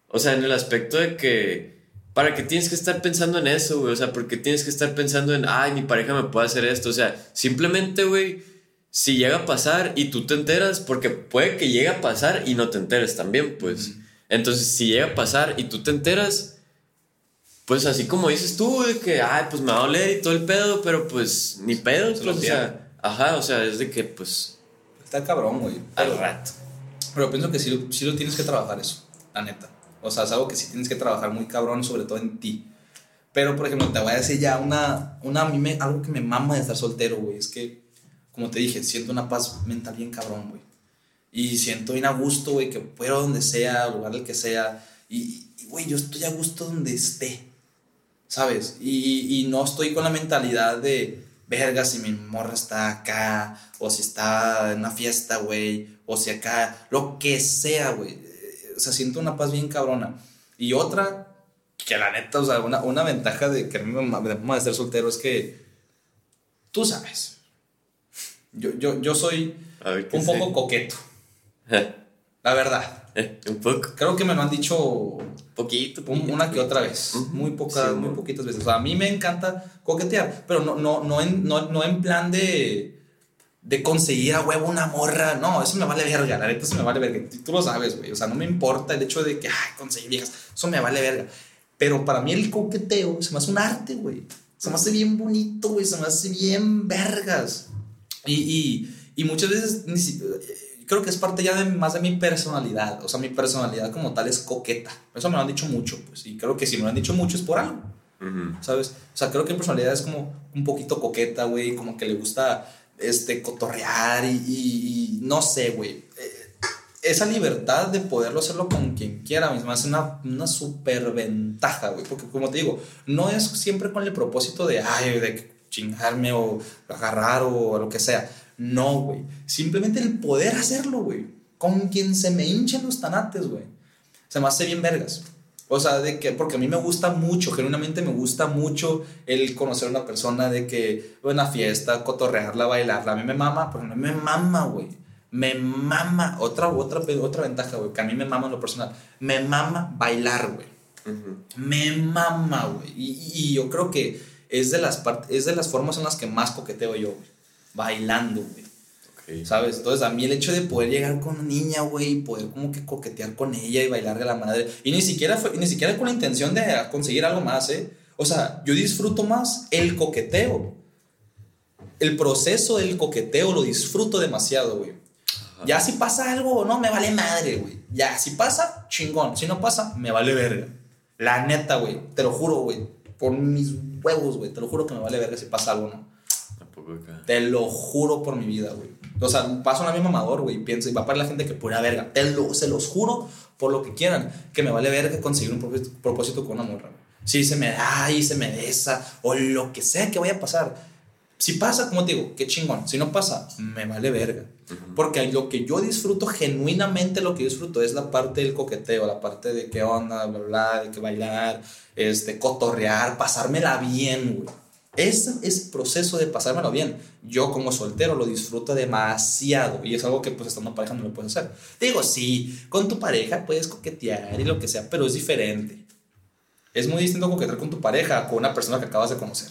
O sea, en el aspecto de que, ¿para qué tienes que estar pensando en eso, güey? O sea, porque tienes que estar pensando en, ay, mi pareja me puede hacer esto. O sea, simplemente, güey, si llega a pasar y tú te enteras, porque puede que llegue a pasar y no te enteres también, pues. Entonces, si llega a pasar y tú te enteras, pues así como dices tú, de que, ay, pues me va a doler y todo el pedo, pero pues ni pedo, pues, o sea, ajá, o sea, es de que, pues. Está cabrón, güey. Al rato. Pero pienso que sí, sí lo tienes que trabajar eso, la neta. O sea, es algo que sí tienes que trabajar muy cabrón, sobre todo en ti. Pero, por ejemplo, te voy a decir ya una, una a mí me, algo que me mama de estar soltero, güey. Es que, como te dije, siento una paz mental bien cabrón, güey. Y siento bien a gusto, güey, que puedo donde sea, lugar del que sea. Y, güey, yo estoy a gusto donde esté. ¿Sabes? Y, y no estoy con la mentalidad de, verga, si mi morra está acá, o si está en una fiesta, güey, o si acá, lo que sea, güey. O sea, siento una paz bien cabrona. Y otra, que la neta, o sea, una, una ventaja de que me de ser soltero es que tú sabes. Yo, yo, yo soy un poco coqueto. la verdad. Un poco. Creo que me lo han dicho poquito, una que otra vez. Muy pocas, muy poquitas veces. O sea, a mí me encanta coquetear, pero no, no, no, en, no, no en plan de, de conseguir a huevo una morra. No, eso me vale verga. La neta, eso me vale verga. Tú lo sabes, güey. O sea, no me importa el hecho de que, ay, conseguir viejas. Eso me vale verga. Pero para mí el coqueteo se me hace un arte, güey. Se me hace bien bonito, güey. Se me hace bien vergas. Y, y, y muchas veces creo que es parte ya de, más de mi personalidad. O sea, mi personalidad como tal es coqueta. Eso me lo han dicho mucho, pues. Y creo que si me lo han dicho mucho es por algo. ¿Sabes? O sea, creo que mi personalidad es como un poquito coqueta, güey. Como que le gusta este, cotorrear y, y, no sé, güey. Eh, esa libertad de poderlo hacerlo con quien quiera misma es una, una super ventaja, güey. Porque, como te digo, no es siempre con el propósito de, ay, de chingarme o agarrar o lo que sea no, güey. Simplemente el poder hacerlo, güey. Con quien se me hinchen los tanates, güey. Se me hace bien vergas. O sea, de que, porque a mí me gusta mucho, genuinamente me gusta mucho el conocer a una persona, de que una fiesta, cotorrearla, bailarla. A mí me mama, pero no me mama, güey. Me mama. Otra, otra, otra ventaja, güey, que a mí me mama en lo personal. Me mama bailar, güey. Me mama, güey. Y, y, yo creo que es de, las es de las formas en las que más coqueteo yo, güey bailando, güey. ¿Sabes? Entonces, a mí el hecho de poder llegar con una niña, güey, y poder como que coquetear con ella y bailar de la madre, y ni siquiera, fue, ni siquiera con la intención de conseguir algo más, ¿eh? O sea, yo disfruto más el coqueteo. El proceso del coqueteo lo disfruto demasiado, güey. Ya si pasa algo o no, me vale madre, güey. Ya, si pasa, chingón. Si no pasa, me vale verga. La neta, güey. Te lo juro, güey. Por mis huevos, güey. Te lo juro que me vale verga si pasa algo o no. Te lo juro por mi vida, güey. O sea, paso a mi mamador, güey, pienso, y va para la gente que pura verga. Te lo, se los juro por lo que quieran, que me vale verga conseguir un propósito, con una morra, Si se me da y se me besa, o lo que sea que vaya a pasar. Si pasa, como te digo, qué chingón. Si no pasa, me vale verga. Porque lo que yo disfruto, genuinamente lo que disfruto es la parte del coqueteo, la parte de qué onda, bla, bla, de que bailar, este, cotorrear, pasármela bien, güey. Ese, ese proceso de pasármelo bien, yo como soltero lo disfruto demasiado y es algo que pues estando en pareja no lo puedes hacer. Digo, sí, con tu pareja puedes coquetear y lo que sea, pero es diferente. Es muy distinto coquetear con tu pareja con una persona que acabas de conocer.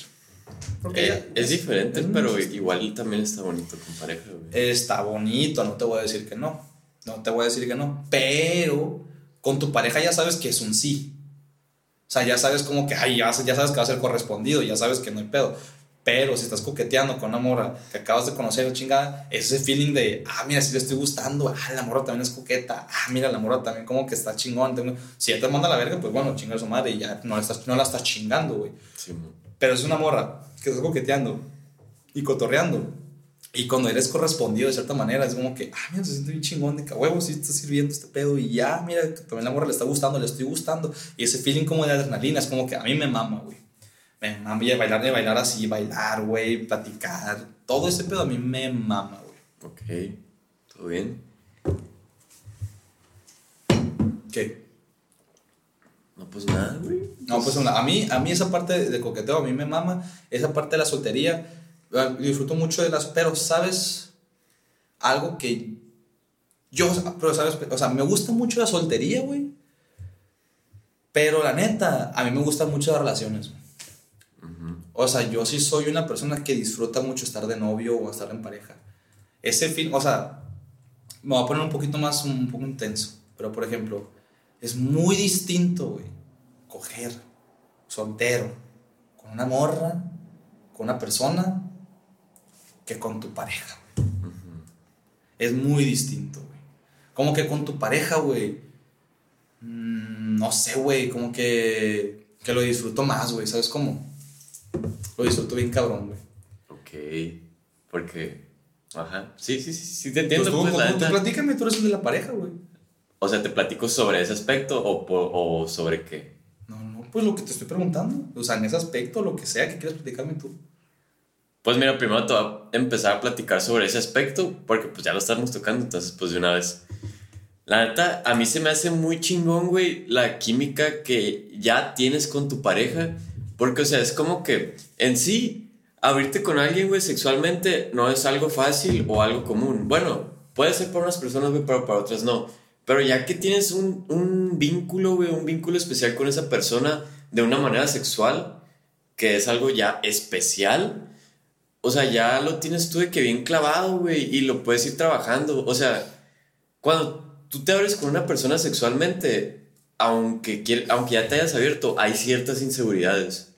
Porque eh, es, diferente, pero igual también está bonito con pareja. Está bonito, no te voy a decir que no. No te voy a decir que no. Pero con tu pareja ya sabes que es un sí. O sea, ya sabes como que, ay, ya, ya sabes que va a ser correspondido, ya sabes que no hay pedo. Pero si estás coqueteando con una morra que acabas de conocer, chingada, ese feeling de, ah, mira, si le estoy gustando, ah, la morra también es coqueta, ah, mira, la morra también como que está chingón. Si ya te manda la verga, pues bueno, chinga su madre y ya no la estás, no la estás chingando, güey. Pero es una morra que estás coqueteando y cotorreando y cuando eres correspondido de cierta manera, es como que, ah, mira, se siente bien chingón de que huevo, sí está sirviendo este pedo. Y ya, mira, que también la morra le está gustando, le estoy gustando. Y ese feeling como de adrenalina es como que a mí me mama, güey. Me mama y bailar, de bailar así, bailar, güey, platicar. Todo ese pedo a mí me mama, güey. Ok, todo bien. ¿Qué? No, pues nada, güey. No, pues a mí, a mí esa parte de coqueteo a mí me mama. Esa parte de la soltería disfruto mucho de las, pero sabes algo que yo, pero sabes, o sea, me gusta mucho la soltería, güey. Pero la neta, a mí me gustan mucho las relaciones. O sea, yo sí soy una persona que disfruta mucho estar de novio o estar en pareja. Ese fin, o sea, me voy a poner un poquito más, un poco intenso. Pero, por ejemplo, es muy distinto, güey, coger soltero con una morra, con una persona, que con tu pareja. Es muy distinto, güey. Como que con tu pareja, güey. Mm, no sé, güey. Como que, que lo disfruto más, güey. ¿Sabes cómo? Lo disfruto bien cabrón, güey. Ok. Porque. Ajá. Sí, sí, sí, sí, te entiendo. Pues tú, pues, la tú- tú platícame, tú eres el de la pareja, güey. O sea, te platico sobre ese aspecto o, o sobre qué. No, no, pues lo que te estoy preguntando. O sea, en ese aspecto, lo que sea que quieras platicarme tú. Pues mira, primero te voy a empezar a platicar sobre ese aspecto, porque pues ya lo estamos tocando, entonces pues de una vez. La neta, a mí se me hace muy chingón, güey, la química que ya tienes con tu pareja, porque o sea, es como que en sí, abrirte con alguien, güey, sexualmente no es algo fácil o algo común. Bueno, puede ser para unas personas, güey, pero para otras no. Pero ya que tienes un, un vínculo, güey, un vínculo especial con esa persona de una manera sexual, que es algo ya especial, o sea, ya lo tienes tú de que bien clavado, güey, y lo puedes ir trabajando. O sea, cuando tú te abres con una persona sexualmente, aunque, aunque ya te hayas abierto, hay ciertas inseguridades.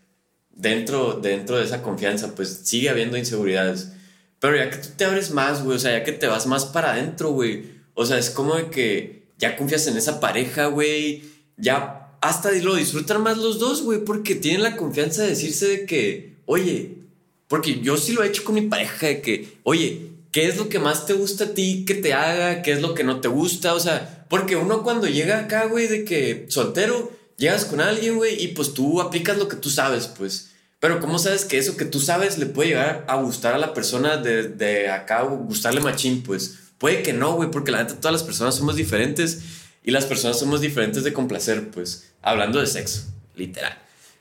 Dentro, dentro de esa confianza, pues sigue habiendo inseguridades. Pero ya que tú te abres más, güey, o sea, ya que te vas más para adentro, güey. O sea, es como de que ya confías en esa pareja, güey. Ya hasta lo disfrutan más los dos, güey, porque tienen la confianza de decirse de que, oye, porque yo sí lo he hecho con mi pareja, de que, oye, ¿qué es lo que más te gusta a ti que te haga? ¿Qué es lo que no te gusta? O sea, porque uno cuando llega acá, güey, de que soltero, llegas con alguien, güey, y pues tú aplicas lo que tú sabes, pues. Pero ¿cómo sabes que eso que tú sabes le puede llegar a gustar a la persona de, de acá gustarle machín? Pues puede que no, güey, porque la neta todas las personas somos diferentes y las personas somos diferentes de complacer, pues, hablando de sexo, literal.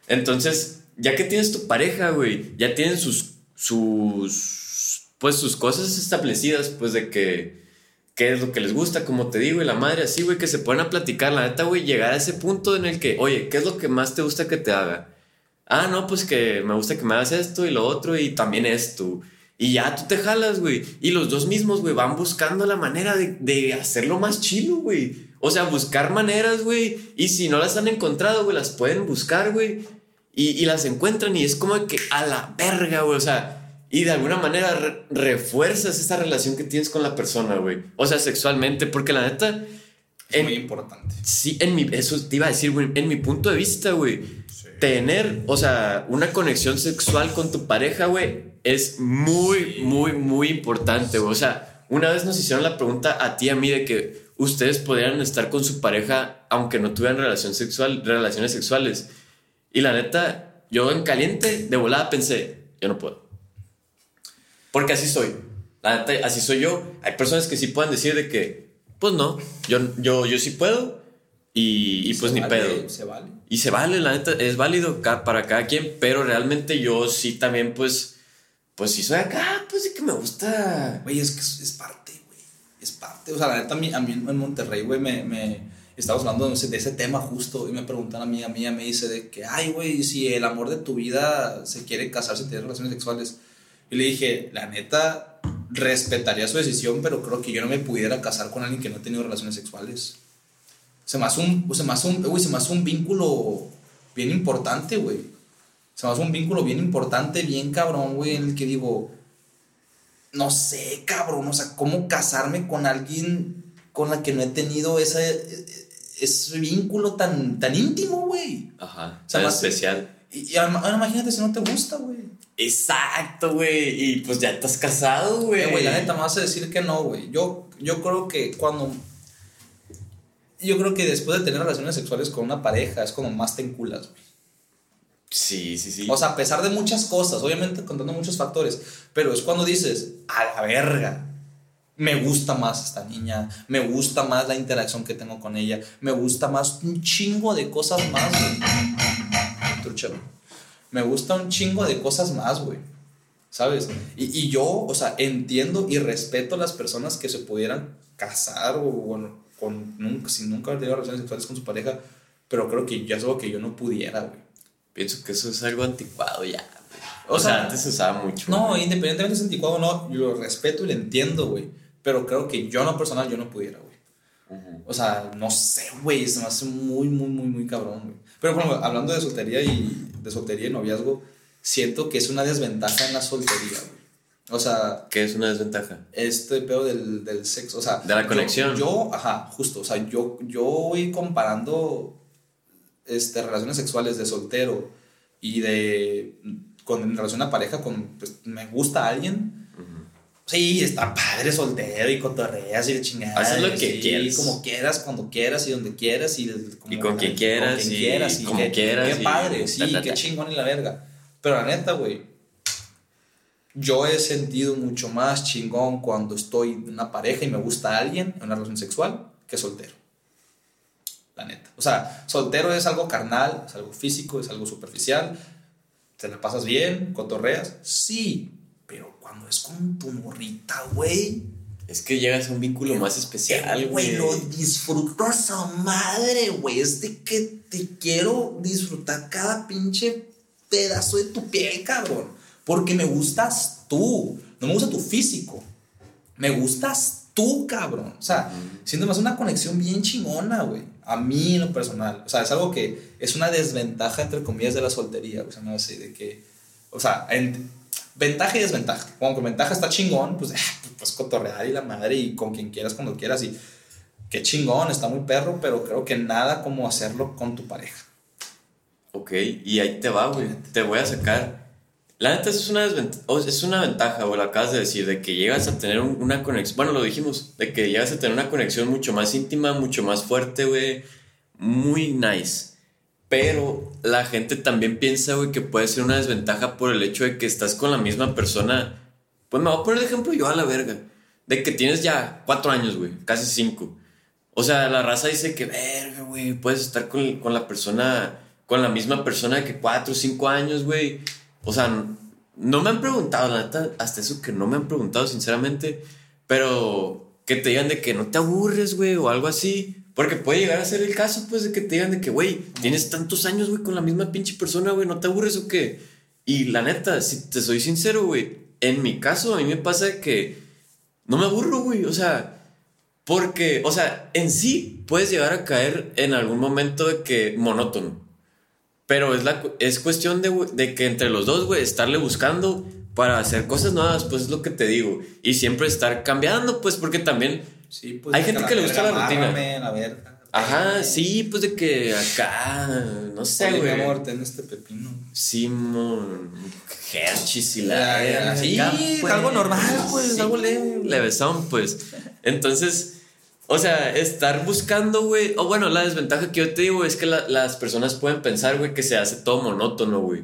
Entonces, ya que tienes tu pareja, güey, ya tienen sus, sus, pues sus cosas establecidas, pues de que, qué es lo que les gusta, como te digo, y la madre así, güey, que se ponen a platicar, la neta, güey, llegar a ese punto en el que, oye, ¿qué es lo que más te gusta que te haga? Ah, no, pues que me gusta que me hagas esto y lo otro y también esto. Y ya tú te jalas, güey. Y los dos mismos, güey, van buscando la manera de, de hacerlo más chido, güey. O sea, buscar maneras, güey. Y si no las han encontrado, güey, las pueden buscar, güey. Y, y las encuentran y es como que a la verga, güey. O sea, y de alguna manera re- refuerzas esa relación que tienes con la persona, güey. O sea, sexualmente, porque la neta... Es en- muy importante. Sí, en mi, eso te iba a decir, güey, en mi punto de vista, güey, tener, o sea, una conexión sexual con tu pareja, güey, es muy, muy, muy importante, güey. O sea, una vez nos hicieron la pregunta a ti y a mí de que ustedes podrían estar con su pareja aunque no tuvieran relación sexual, relaciones sexuales. Y la neta, yo en caliente, de volada pensé, yo no puedo. Porque así soy. La neta, así soy yo. Hay personas que sí pueden decir de que, pues no, yo, yo, yo sí puedo y, y pues Se ni vale, pedo. Se vale. Y se vale, la neta, es válido para cada quien, pero realmente yo sí también, pues, pues sí soy acá, pues sí que me gusta. Güey, es que es, es parte, güey. Es parte. O sea, la neta, a mí, a mí en Monterrey, güey, me, me estamos hablando de ese, tema justo y me preguntan a mí, a mí, me dice de que, ay, güey, si el amor de tu vida se quiere casarse y tener relaciones sexuales. Y le dije, la neta, respetaría su decisión, pero creo que yo no me pudiera casar con alguien que no ha tenido relaciones sexuales. Se me hace un, se me hace un, se me hace un vínculo bien importante, güey. Se me hace un vínculo bien importante, bien cabrón, güey, en el que digo, no sé, cabrón, o sea, cómo casarme con alguien con la que no he tenido ese, ese vínculo tan, tan íntimo, güey. Ajá, O sea, tan más- especial. Y, y ahora imagínate si no te gusta, güey. Exacto, güey. Y pues ya estás casado, güey. Eh, Güey, la neta me vas a decir que no, güey. Yo, yo creo que cuando. Yo creo que después de tener relaciones sexuales con una pareja es como más te enculas, güey. Sí, sí, sí. O sea, a pesar de muchas cosas, obviamente contando muchos factores, pero es cuando dices, a la verga, me gusta más esta niña, me gusta más la interacción que tengo con ella, me gusta más un chingo de cosas más, güey. Truchero. Me gusta un chingo de cosas más, güey. ¿Sabes? Y, y yo, o sea, entiendo y respeto a las personas que se pudieran casar o bueno, con, nunca, sin nunca haber tenido relaciones sexuales con su pareja, pero creo que ya es algo que yo no pudiera, güey. Pienso que eso es algo anticuado ya. O O, sea, sea, antes se usaba mucho. No, güey. independientemente de si es anticuado o no, yo lo respeto y lo entiendo, güey. Pero creo que yo, en lo personal, yo no pudiera, güey. Ujú. O sea, no sé, güey. Se me hace muy, muy, muy, muy cabrón, güey. Pero bueno, hablando de soltería y de soltería y noviazgo, siento que es una desventaja en la soltería, güey. O sea, ¿Qué es una desventaja? este pedo del, del sexo, o sea... De la yo- conexión. Yo, ajá, justo, o sea, yo, yo voy comparando este, relaciones sexuales de soltero y de... Con, en relación a pareja, con, pues, me gusta alguien, Sí, está padre soltero y cotorreas y de chingada. Haces lo que sí, quieras. como quieras, cuando quieras y donde quieras y, como- Y con quien quieras con quien y quieras como qué- quieras Qué y padre, sí, ta, ta, qué ta. chingón y la verga. Pero la neta, güey, yo he sentido mucho más chingón cuando estoy en una pareja y me gusta alguien en una relación sexual que soltero. La neta. O sea, soltero es algo carnal, es algo físico, es algo superficial. ¿Te la pasas bien? ¿Cotorreas? Sí. Cuando es con tu morrita, güey. Es que llegas a un vínculo más especial, güey. Lo disfrutas a madre, güey. Es de que te quiero disfrutar cada pinche pedazo de tu piel, cabrón. Porque me gustas tú. No me gusta tu físico. Me gustas tú, cabrón. O sea, siento más una conexión bien chingona, güey. A mí en lo personal. O sea, es algo que es una desventaja, entre comillas, de la soltería. O sea, no sé, de que. O sea, en, ventaja y desventaja. Como que ventaja está chingón, pues, pues cotorrear y la madre y con quien quieras, cuando quieras. Y qué chingón, está muy perro, pero creo que nada como hacerlo con tu pareja. Ok, y ahí te va, güey. Te voy a sacar. La neta, es una, o es una ventaja, güey, lo acabas de decir, de que llegas a tener un- una conexión. Bueno, lo dijimos, de que llegas a tener una conexión mucho más íntima, mucho más fuerte, güey. Muy nice. Pero la gente también piensa, güey, que puede ser una desventaja por el hecho de que estás con la misma persona. Pues me voy a poner el ejemplo yo a la verga. De que tienes ya cuatro años, güey, casi cinco. O sea, la raza dice que, verga, güey, puedes estar con, con la persona, con la misma persona que cuatro o cinco años, güey. O sea, no me han preguntado, la neta, hasta eso que no me han preguntado, sinceramente. Pero que te digan de que no te aburres, güey, o algo así. Porque puede llegar a ser el caso, pues, de que te digan de que, güey, tienes tantos años, güey, con la misma pinche persona, güey, no te aburres o qué. Y la neta, si te soy sincero, güey, en mi caso, a mí me pasa que no me aburro, güey. O sea, porque, o sea, en sí puedes llegar a caer en algún momento de que monótono. Pero es, la, es cuestión de, de que entre los dos, güey, estarle buscando para hacer cosas nuevas, pues es lo que te digo. Y siempre estar cambiando, pues, porque también, Sí, pues. Hay gente que le gusta la rutina. la verga. ajá, sí, pues de que acá, no sé, güey. amor, ten este pepino. Simón, Hershey's y la. Ya, sí, acá, algo normal, pues, algo leve. Levesón, pues. Entonces, o sea, estar buscando, güey. O bueno, la desventaja que yo te digo es que la- las personas pueden pensar, güey, que se hace todo monótono, güey.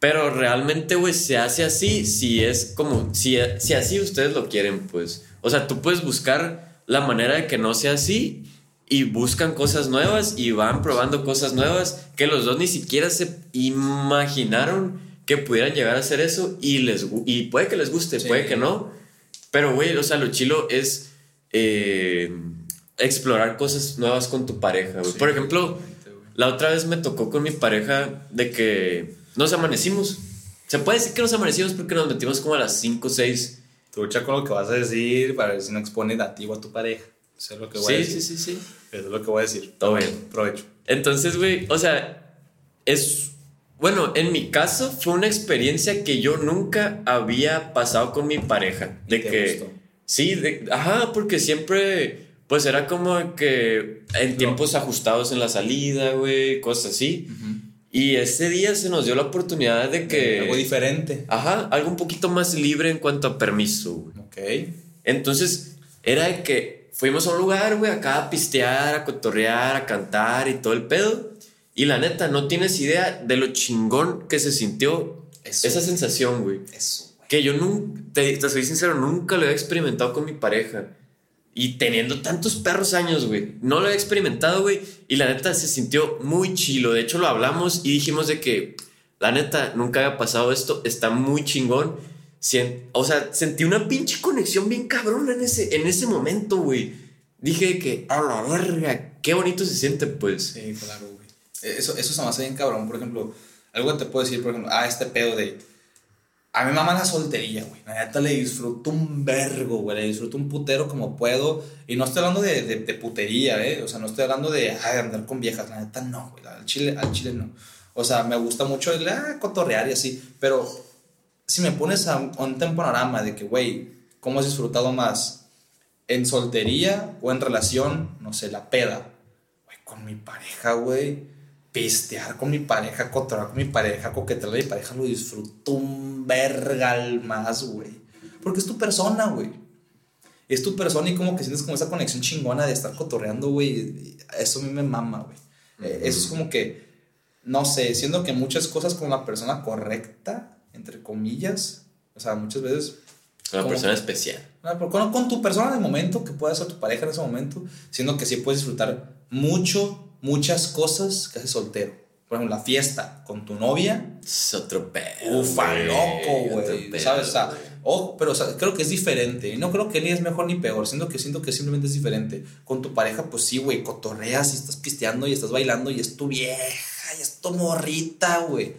Pero realmente, güey, se hace así si es como. Si, si así ustedes lo quieren, pues. O sea, tú puedes buscar la manera de que no sea así. Y buscan cosas nuevas y van probando cosas nuevas que los dos ni siquiera se imaginaron que pudieran llegar a hacer eso y les y puede que les guste, Sí. puede que no. Pero, güey, o sea, lo chilo es eh, explorar cosas nuevas con tu pareja, güey. Sí, Por ejemplo, la otra vez me tocó con mi pareja de que nos amanecimos. Se puede decir que nos amanecimos porque nos metimos como a las 5 o 6. Trucha con lo que vas a decir para ver si no expone negativo a tu pareja. Eso es lo que voy a Sí, decir. sí, sí, sí. Eso es lo que voy a decir. Todo bien. Provecho. Entonces, güey, o sea, es. Bueno, en mi caso fue una experiencia que yo nunca había pasado con mi pareja. ¿Y De te que. gustó? Sí, de- ajá, porque siempre. Pues era como que en tiempos ajustados en la salida, güey, cosas así. Y ese día se nos dio la oportunidad de que. Algo diferente. Ajá, algo un poquito más libre en cuanto a permiso, güey. Ok. Entonces, era de que fuimos a un lugar, güey, acá a pistear, a cotorrear, a cantar y todo el pedo. Y la neta, no tienes idea de lo chingón que se sintió Eso. esa sensación, güey. Eso, güey. Que yo nunca, te, te soy sincero, nunca lo he experimentado con mi pareja. Y teniendo tantos perros años, güey. No lo he experimentado, güey. Y la neta se sintió muy chilo. De hecho, lo hablamos y dijimos de que, la neta, nunca había pasado esto. Está muy chingón. O sea, sentí una pinche conexión bien cabrona en ese, en ese momento, güey. Dije que, a la verga, qué bonito se siente, pues. Sí, claro, güey. Eso, eso se me hace bien cabrón. Por ejemplo, algo que te puedo decir, por ejemplo, ah, este pedo de. A mi mamá la soltería, güey. La neta le disfruto un vergo, güey. Le disfruto un putero como puedo. Y no estoy hablando de, de, putería, ¿eh? O sea, no estoy hablando de ay, andar con viejas. La neta no, güey. Al chile, al chile no. O sea, me gusta mucho el ah, cotorrear y así. Pero si me pones a, ante un panorama de que, güey, ¿cómo has disfrutado más? ¿En soltería o en relación? No sé, la peda. Güey, con mi pareja, güey. Pistear con mi pareja, cotorrear con mi pareja, coquetear con mi pareja, lo disfruto un vergal más, güey. Porque es tu persona, güey. Es tu persona y como que sientes como esa conexión chingona de estar cotorreando, güey. Eso a mí me mama, güey. Eh, eso es como que, no sé, siendo que muchas cosas con la persona correcta, entre comillas, o sea, muchas veces... Con la persona especial. Con, con tu persona de momento, que puede ser tu pareja en ese momento, siendo que sí puedes disfrutar mucho, muchas cosas que haces soltero por ejemplo, la fiesta con tu novia. Es otro pedo. Ufa, loco, güey. ¿Sabes? O sea, oh, pero creo que es diferente. Y no creo que ni es mejor ni peor. Siento que siento que simplemente es diferente. Con tu pareja, pues sí, güey, cotorreas y estás pisteando y estás bailando y es tu vieja y es tu morrita, güey.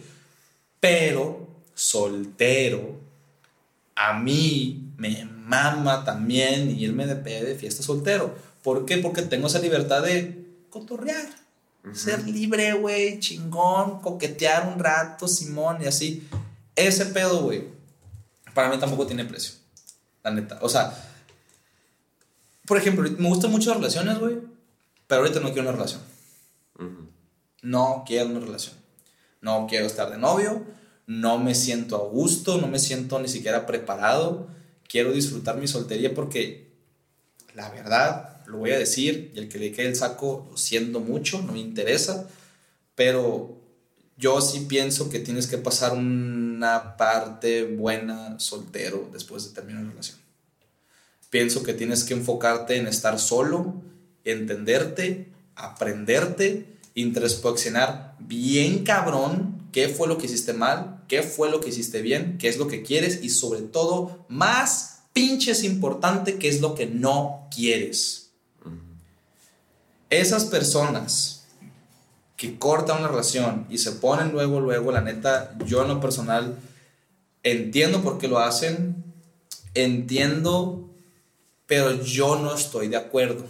Pero soltero, a mí me mama también irme de de fiesta soltero. ¿Por qué? Porque tengo esa libertad de cotorrear ser libre, güey, chingón, coquetear un rato, Simón, y así. Ese pedo, güey, para mí tampoco tiene precio. La neta. O sea, por ejemplo, me gustan mucho las relaciones, güey, pero ahorita no quiero una relación. No quiero una relación. No quiero estar de novio, no me siento a gusto, no me siento ni siquiera preparado. Quiero disfrutar mi soltería porque la verdad, lo voy a decir, y el que le quede el saco, lo mucho, no me interesa, pero yo sí pienso que tienes que pasar una parte buena soltero después de terminar la relación. Pienso que tienes que enfocarte en estar solo, entenderte, aprenderte, introspeccionar bien cabrón qué fue lo que hiciste mal, qué fue lo que hiciste bien, qué es lo que quieres y sobre todo, más pinches importante, qué es lo que no quieres. Esas personas que cortan una relación y se ponen luego, luego, la neta, yo en lo personal entiendo por qué lo hacen, entiendo, pero yo no estoy de acuerdo.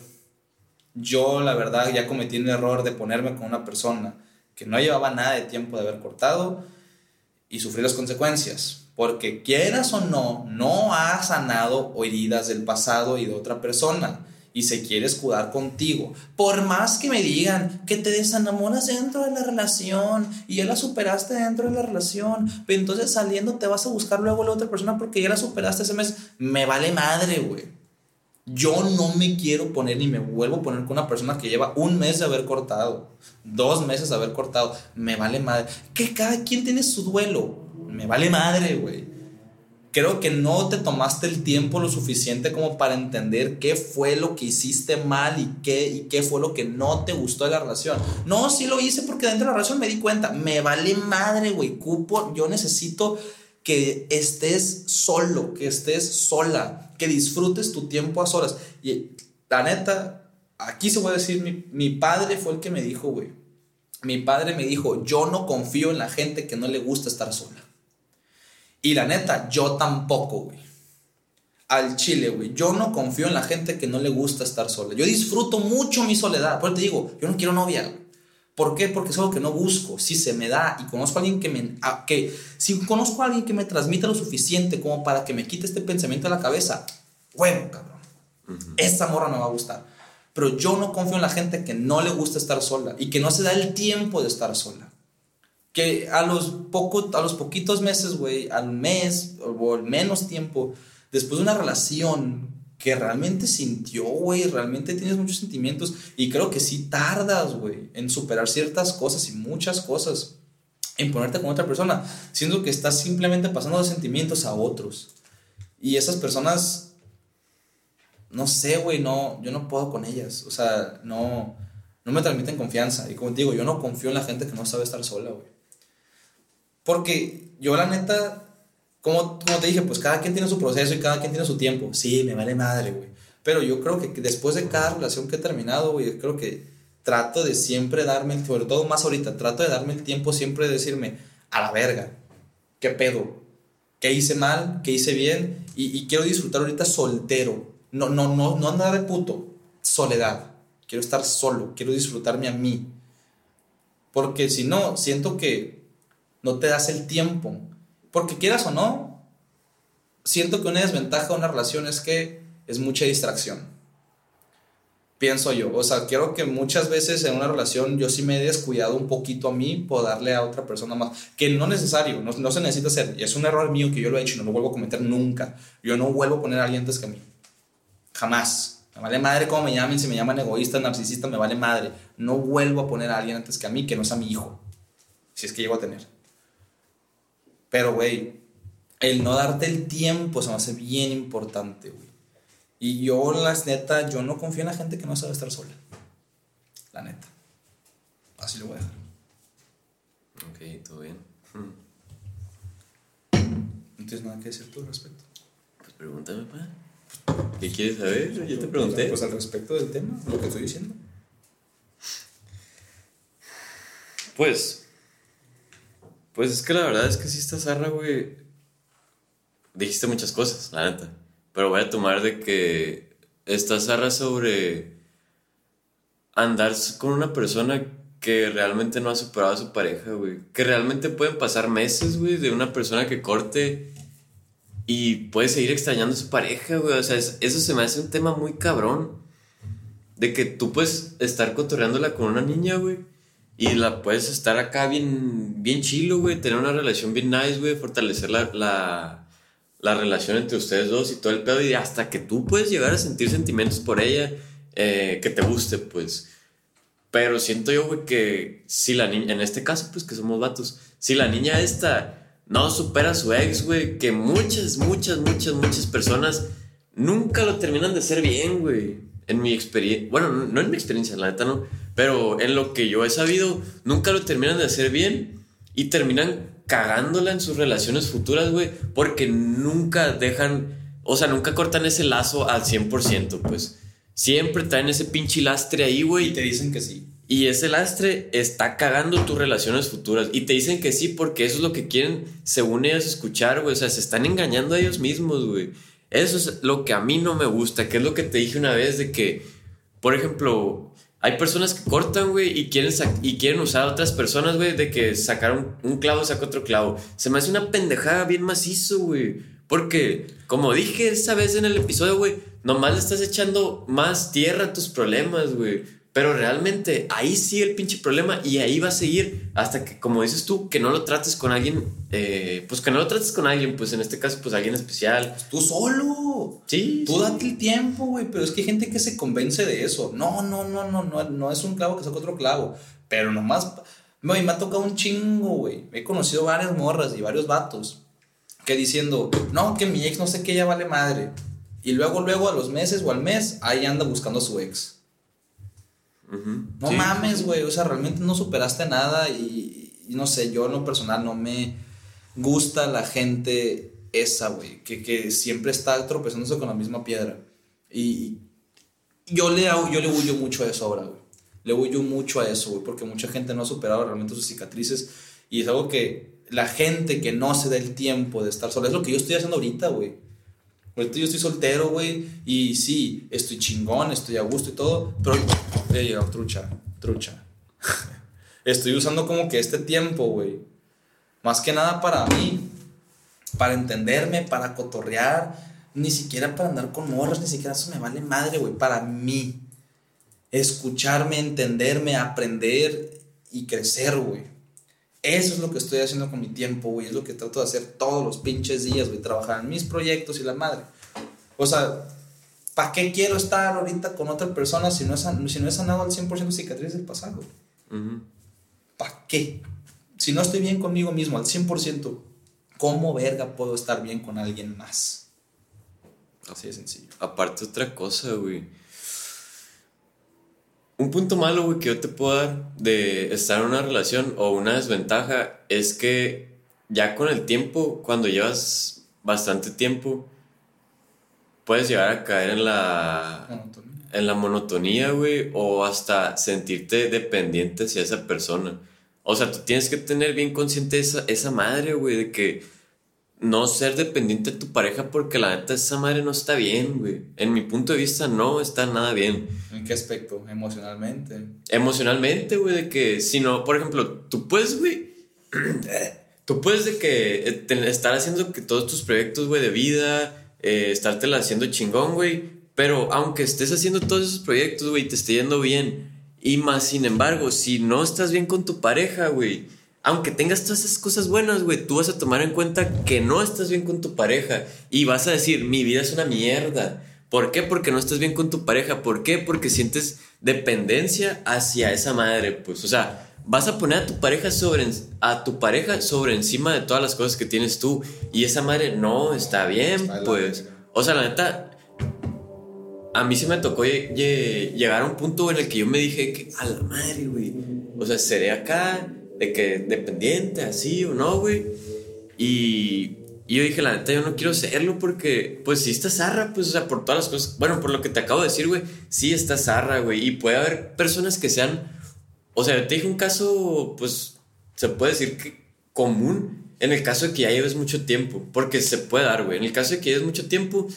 Yo, la verdad, ya cometí un error de ponerme con una persona que no llevaba nada de tiempo de haber cortado y sufrir las consecuencias. Porque quieras o no, no ha sanado heridas del pasado y de otra persona y se quiere escudar contigo. Por más que me digan que te desenamoras dentro de la relación y ya la superaste dentro de la relación, pero entonces saliendo te vas a buscar luego la otra persona porque ya la superaste ese mes, me vale madre, güey. Yo no me quiero poner ni me vuelvo a poner con una persona que lleva un mes de haber cortado, dos meses de haber cortado, me vale madre. Que cada quien tiene su duelo, me vale madre, güey creo que no te tomaste el tiempo lo suficiente como para entender qué fue lo que hiciste mal y qué, y qué fue lo que no te gustó de la relación. No, sí lo hice porque dentro de la relación me di cuenta, me vale madre, güey, cupo, yo necesito que estés solo, que estés sola, que disfrutes tu tiempo a solas. Y la neta, aquí se a decir, mi, mi padre fue el que me dijo, güey, mi padre me dijo, yo no confío en la gente que no le gusta estar sola. Y la neta, yo tampoco, güey. Al chile, güey. Yo no confío en la gente que no le gusta estar sola. Yo disfruto mucho mi soledad. Por eso te digo, yo no quiero novia. ¿Por qué? Porque es algo que no busco. Si se me da y conozco a alguien que me. que, si conozco a alguien que me transmita lo suficiente como para que me quite este pensamiento de la cabeza, bueno, cabrón. Esa morra me va a gustar. Pero yo no confío en la gente que no le gusta estar sola y que no se da el tiempo de estar sola que a los, poco, a los poquitos meses, güey, al mes o al menos tiempo, después de una relación que realmente sintió, güey, realmente tienes muchos sentimientos y creo que sí tardas, güey, en superar ciertas cosas y muchas cosas, en ponerte con otra persona, siendo que estás simplemente pasando los sentimientos a otros. Y esas personas, no sé, güey, no, yo no puedo con ellas, o sea, no, no me transmiten confianza. Y como te digo, yo no confío en la gente que no sabe estar sola, güey. Porque yo la neta, como, como te dije, pues cada quien tiene su proceso y cada quien tiene su tiempo. Sí, me vale madre, güey. Pero yo creo que después de cada relación que he terminado, güey, creo que trato de siempre darme, sobre todo más ahorita, trato de darme el tiempo siempre de decirme, a la verga, ¿qué pedo? ¿Qué hice mal? ¿Qué hice bien? Y, y quiero disfrutar ahorita soltero. No, no, no, no andar de puto. Soledad. Quiero estar solo. Quiero disfrutarme a mí. Porque si no, siento que no te das el tiempo. Porque quieras o no, siento que una desventaja de una relación es que es mucha distracción. Pienso yo. O sea, quiero que muchas veces en una relación yo sí me he descuidado un poquito a mí por darle a otra persona más. Que no es necesario, no, no se necesita hacer. Y es un error mío que yo lo he hecho y no lo vuelvo a cometer nunca. Yo no vuelvo a poner a alguien antes que a mí. Jamás. Me vale madre cómo me llamen, si me llaman egoísta, narcisista, me vale madre. No vuelvo a poner a alguien antes que a mí que no sea mi hijo. Si es que llego a tener. Pero, güey, el no darte el tiempo se me hace bien importante, güey. Y yo, la neta, yo no confío en la gente que no sabe estar sola. La neta. Así lo voy a dejar. Ok, todo bien. No tienes nada que decir tú al respecto. Pues pregúntame, pa. ¿Qué quieres saber? Yo te pregunté. Pues al respecto del tema, lo que estoy diciendo. Pues. Pues es que la verdad es que sí esta zarra, güey. Dijiste muchas cosas, la neta. Pero voy a tomar de que esta zarra sobre andar con una persona que realmente no ha superado a su pareja, güey. Que realmente pueden pasar meses, güey, de una persona que corte y puede seguir extrañando a su pareja, güey. O sea, es- eso se me hace un tema muy cabrón. De que tú puedes estar cotorreándola con una niña, güey. Y la puedes estar acá bien, bien chilo, güey. Tener una relación bien nice, güey. Fortalecer la, la, la relación entre ustedes dos y todo el pedo. Y hasta que tú puedes llegar a sentir sentimientos por ella eh, que te guste, pues. Pero siento yo, güey, que si la niña, en este caso, pues que somos vatos, si la niña esta no supera a su ex, güey, que muchas, muchas, muchas, muchas personas nunca lo terminan de hacer bien, güey. En mi experiencia, bueno, no en mi experiencia, la neta no, pero en lo que yo he sabido, nunca lo terminan de hacer bien y terminan cagándola en sus relaciones futuras, güey, porque nunca dejan, o sea, nunca cortan ese lazo al 100%, pues. Siempre traen ese pinche lastre ahí, güey. Y te dicen que sí. Y ese lastre está cagando tus relaciones futuras. Y te dicen que sí porque eso es lo que quieren, según ellos, escuchar, güey. O sea, se están engañando a ellos mismos, güey. Eso es lo que a mí no me gusta, que es lo que te dije una vez de que, por ejemplo, hay personas que cortan, güey, y quieren, y quieren usar a otras personas, güey, de que sacaron un clavo, saca otro clavo. Se me hace una pendejada bien macizo, güey. Porque, como dije esa vez en el episodio, güey, nomás le estás echando más tierra a tus problemas, güey. Pero realmente ahí sigue el pinche problema y ahí va a seguir hasta que, como dices tú, que no lo trates con alguien, eh, pues que no lo trates con alguien, pues en este caso, pues alguien especial. Tú solo. Sí. Tú sí. date el tiempo, güey. Pero es que hay gente que se convence de eso. No, no, no, no, no, no es un clavo que saca otro clavo. Pero nomás. Güey, me ha tocado un chingo, güey. He conocido varias morras y varios vatos que diciendo, no, que mi ex no sé qué, ya vale madre. Y luego, luego, a los meses o al mes, ahí anda buscando a su ex. No Sí. mames, güey. O sea, realmente no superaste nada y, y no sé, yo en lo personal no me gusta la gente esa, güey. Que, que siempre está tropezándose con la misma piedra. Y yo le, hago- yo le huyo mucho a eso ahora, güey. Le huyo mucho a eso, güey. Porque mucha gente no ha superado realmente sus cicatrices. Y es algo que la gente que no se da el tiempo de estar sola. Es lo que yo estoy haciendo ahorita, güey. Ahorita yo estoy soltero, güey. Y sí, estoy chingón, estoy a gusto y todo. Pero. He llegado, trucha, trucha. estoy usando como que este tiempo, güey. Más que nada para mí. Para entenderme, para cotorrear. Ni siquiera para andar con morras, ni siquiera eso me vale madre, güey. Para mí. Escucharme, entenderme, aprender y crecer, güey. Eso es lo que estoy haciendo con mi tiempo, güey. Es lo que trato de hacer todos los pinches días, güey. Trabajar en mis proyectos y la madre. O sea, ¿para qué quiero estar ahorita con otra persona si no he, si no he sanado al 100% cicatrices del pasado? ¿Para qué? Si no estoy bien conmigo mismo al 100%, ¿cómo verga puedo estar bien con alguien más? Así de sencillo. Aparte otra cosa, güey. Un punto malo, güey, que yo te puedo dar de estar en una relación o una desventaja es que ya con el tiempo, cuando llevas bastante tiempo, puedes llegar a caer en la, Monotonía. en la monotonía, güey, o hasta sentirte dependiente hacia esa persona. O sea, tú tienes que tener bien consciente esa, esa madre, güey, de que no ser dependiente de tu pareja porque la neta esa madre no está bien, güey. En mi punto de vista no está nada bien. ¿En qué aspecto? Emocionalmente. Emocionalmente, güey, de que si no, por ejemplo, tú puedes, güey, tú puedes de que eh, estar haciendo que todos tus proyectos, güey, de vida, eh, estártela haciendo chingón, güey, Pero aunque estés haciendo todos esos proyectos, güey, te esté yendo bien. Y más, sin embargo, si no estás bien con tu pareja, güey, aunque tengas todas esas cosas buenas, güey, tú vas a tomar en cuenta que no estás bien con tu pareja. Y vas a decir, mi vida es una mierda. ¿Por qué? Porque no estás bien con tu pareja. ¿Por qué? Porque sientes dependencia hacia esa madre, pues. O sea, vas a poner a tu pareja sobre a tu pareja sobre encima de todas las cosas que tienes tú y esa madre no está bien, pues. O sea, la neta a mí se me tocó llegar a un punto en el que yo me dije que a la madre, güey. O sea, seré acá de que dependiente así o no, güey. Y, y yo dije, la neta, yo no quiero serlo porque, pues sí está zarra, pues, o sea, por todas las cosas. Bueno, por lo que te acabo de decir, güey, sí está zarra, güey. Y puede haber personas que sean o sea, te dije un caso, pues, se puede decir que común en el caso de que ya lleves mucho tiempo, porque se puede dar, güey. En el caso de que lleves mucho tiempo,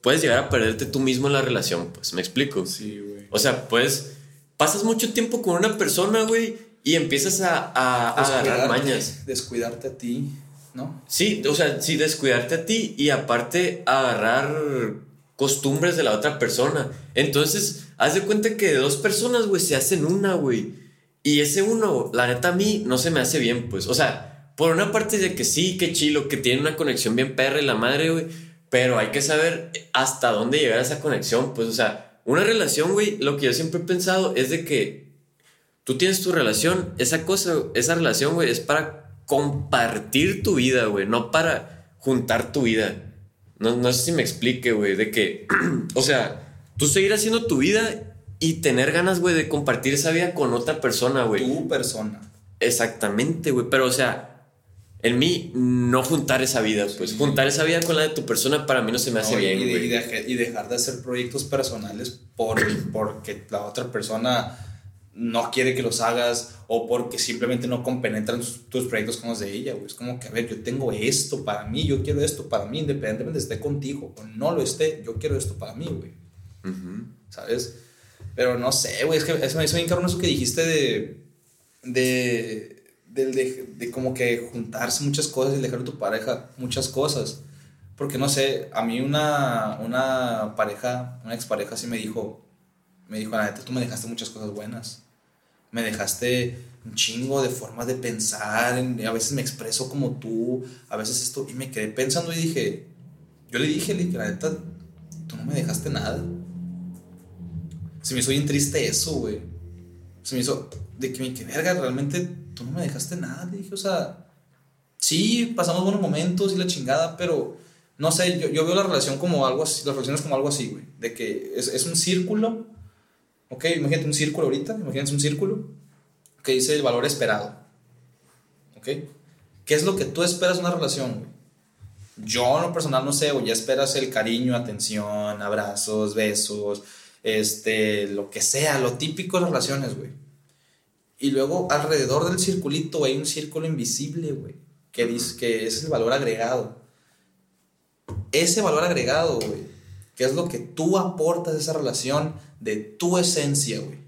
puedes llegar a perderte tú mismo en la relación, pues, ¿me explico? Sí, güey. O sea, pues, pasas mucho tiempo con una persona, güey, y empiezas a, a, agarrar mañas. Descuidarte a ti, ¿no? Sí, o sea, sí, descuidarte a ti y aparte agarrar costumbres de la otra persona. Entonces, haz de cuenta que de dos personas, güey, se hacen una, güey. Y ese uno, la neta, a mí no se me hace bien, pues. O sea, por una parte de que sí, que chilo, que tiene una conexión bien perra y la madre, güey. Pero hay que saber hasta dónde llegar a esa conexión, pues. O sea, una relación, güey, lo que yo siempre he pensado es de que tú tienes tu relación, esa cosa, esa relación, güey, es para compartir tu vida, güey, no para juntar tu vida. No, no sé si me explique, güey, de que, o sea, tú seguir haciendo tu vida y tener ganas, güey, de compartir esa vida con otra persona, güey. Tu persona. Exactamente, güey. Pero, o sea, en mí, no juntar esa vida, pues. Juntar esa vida con la de tu persona para mí no se me hace bien, güey. Y, dejar de hacer proyectos personales por, porque la otra persona no quiere que los hagas o porque simplemente no compenetran tus proyectos con los de ella, güey. Es como que, a ver, yo tengo esto para mí, yo quiero esto para mí, independientemente de esté contigo o no lo esté, yo quiero esto para mí, güey. ¿Sabes? Pero no sé, güey, es que eso me hizo bien eso que dijiste de, de, de, de, como que juntarse muchas cosas y dejar a tu pareja muchas cosas. Porque no sé, a mí una, una pareja, una expareja así me dijo, me dijo, la neta, tú me dejaste muchas cosas buenas. Me dejaste un chingo de formas de pensar, a veces me expreso como tú, a veces esto, y me quedé pensando y dije, yo le dije, la neta, tú no me dejaste nada se me hizo bien triste eso, güey. Se me hizo de que, que verga, realmente tú no me dejaste nada, le dije, o sea, sí, pasamos buenos momentos y la chingada, pero no sé, yo, yo veo la relación como algo así, las relaciones como algo así, güey, de que es, es un círculo, ok, imagínate un círculo ahorita, imagínate un círculo que dice el valor esperado, ok, ¿qué es lo que tú esperas de una relación? Yo en lo personal no sé, güey, ya esperas el cariño, atención, abrazos, besos, este, lo que sea, lo típico de las relaciones, güey. Y luego alrededor del circulito hay un círculo invisible, güey, que dice que es el valor agregado. Ese valor agregado, güey, que es lo que tú aportas a esa relación de tu esencia, güey.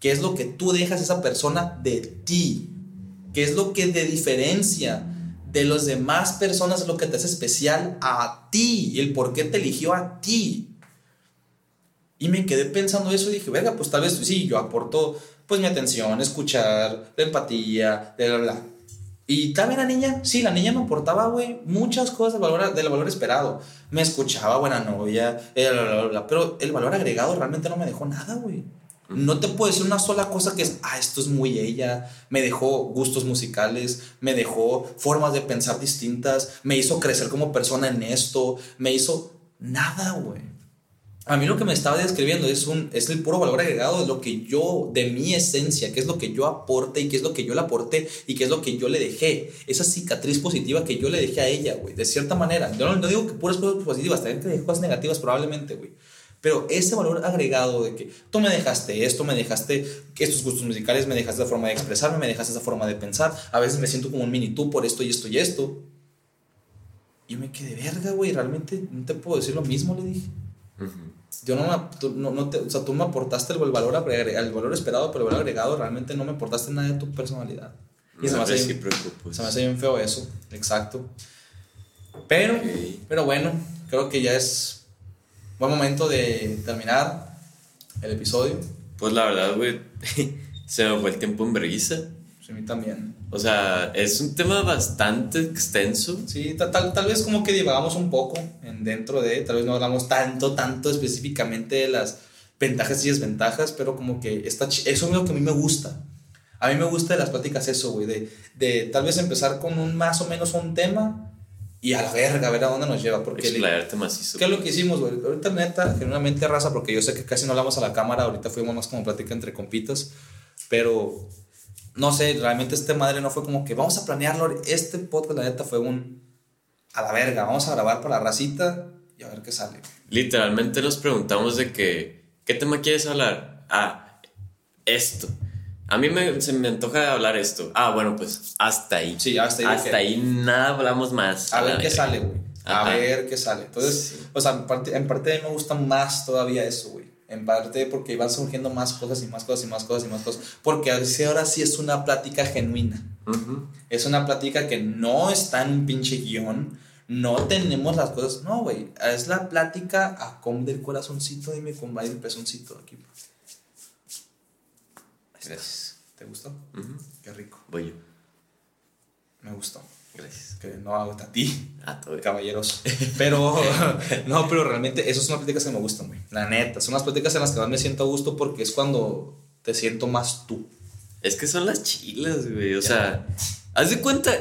Que es lo que tú dejas a esa persona de ti. Que es lo que te diferencia de las demás personas, es lo que te hace especial a ti y el por qué te eligió a ti. Y me quedé pensando eso y dije, verga, pues tal vez sí, yo aporto pues mi atención, escuchar, la empatía, bla, bla, bla. Y también la niña, sí, la niña me aportaba, güey, muchas cosas del valor, del valor esperado. Me escuchaba, buena novia, bla, bla, bla, pero el valor agregado realmente no me dejó nada, güey. No te puedo decir una sola cosa que es, ah, esto es muy ella, me dejó gustos musicales, me dejó formas de pensar distintas, me hizo crecer como persona en esto, me hizo nada, güey a mí lo que me estaba describiendo es, un, es el puro valor agregado de lo que yo, de mi esencia, qué es lo que yo aporte y qué es lo que yo le aporté y qué es lo que yo le dejé. Esa cicatriz positiva que yo le dejé a ella, güey, de cierta manera. Yo no, digo que puras cosas positivas, también te dejé cosas negativas probablemente, güey. Pero ese valor agregado de que tú me dejaste esto, me dejaste estos gustos musicales, me dejaste esa forma de expresarme, me dejaste esa forma de pensar, a veces me siento como un mini tú por esto y esto y esto. Y me quedé verga, güey, realmente no te puedo decir lo mismo, le dije. Yo no, me, no, no te, o sea, tú me aportaste el valor, el valor esperado, pero el valor agregado realmente no me aportaste nada de tu personalidad. Y se, me hace, bien, se me hace bien feo eso, exacto. Pero, pero bueno, creo que ya es buen momento de terminar el episodio. Pues la verdad, güey, se me fue el tiempo en vergüenza. Sí, a mí también. O sea, es un tema bastante extenso. Sí, ta- tal, tal vez como que divagamos un poco en dentro de, tal vez no hablamos tanto, tanto específicamente de las ventajas y desventajas, pero como que está, eso es lo que a mí me gusta. A mí me gusta de las pláticas eso, güey, de, de tal vez empezar con un más o menos un tema y a la verga, a ver a dónde nos lleva, porque... Explayarte macizo. ¿Qué es lo que hicimos, güey? Ahorita, neta, genuinamente raza, porque yo sé que casi no hablamos a la cámara, ahorita fuimos más como plática entre compitas, pero no sé, realmente este madre no fue como que vamos a planearlo. Este podcast, la neta, fue un a la verga, vamos a grabar para la racita y a ver qué sale. Literalmente nos preguntamos de que, ¿qué tema quieres hablar? Ah, esto. A mí me, se me antoja hablar esto. Ah, bueno, pues hasta ahí. Sí, hasta ahí. Hasta ahí nada hablamos más. A ver qué sale, güey. A ver qué sale. Entonces, Sí. o sea, en parte, en parte a mí me gusta más todavía eso, güey. En parte porque van surgiendo más cosas y más cosas y más cosas y más cosas. Porque ahora sí es una plática genuina. Es una plática que no está en un pinche guion. No tenemos las cosas. No, güey. Es la plática a com del corazoncito. Dime con el pezoncito aquí. Gracias. ¿Te gustó? Qué rico. Voy yo. Me gustó. Gracias. Que no hago a ti, Ah, todo bien. caballeros. Pero, no, pero realmente esas son las pláticas que me gustan, güey. La neta. Son las pláticas en las que más me siento a gusto porque es cuando te siento más tú. Es que son las chilas, güey. O sea, haz de cuenta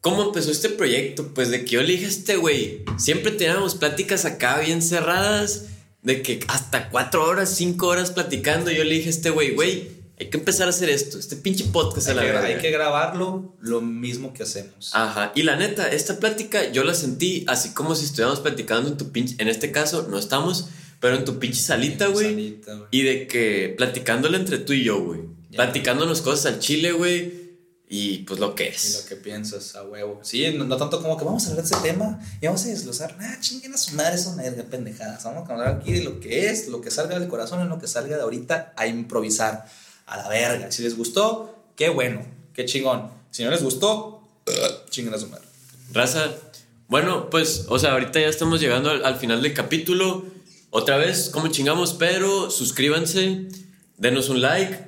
cómo empezó este proyecto. Pues de que yo le dije a este güey, siempre teníamos pláticas acá bien cerradas, de que hasta cuatro horas, cinco horas platicando. Yo le dije a este güey, güey, hay que empezar a hacer esto, este pinche podcast a Hay la que, verga. hay que grabarlo lo mismo que hacemos. Ajá, y la neta, esta plática yo la sentí así como si estuviéramos platicando en tu pinche, en este caso no estamos, pero en tu pinche salita, güey. Y de que platicándole entre tú y yo, güey. Ya. Platicándonos cosas al chile, güey. Y pues lo que Y es. lo que piensas, a huevo. Sí, no, no tanto como que vamos a hablar de ese tema y vamos a desglosar. Nah, chinguen a su madre, son verga pendejadas. Vamos a hablar aquí de lo que es, lo que salga del corazón y lo que salga de ahorita a improvisar. A la verga. Si les gustó, qué bueno, qué chingón. Si no les gustó, chinguen a su madre. Raza. Bueno, pues, o sea, ahorita ya estamos llegando al, al final del capítulo. Otra vez, como chingamos, pero suscríbanse, denos un like,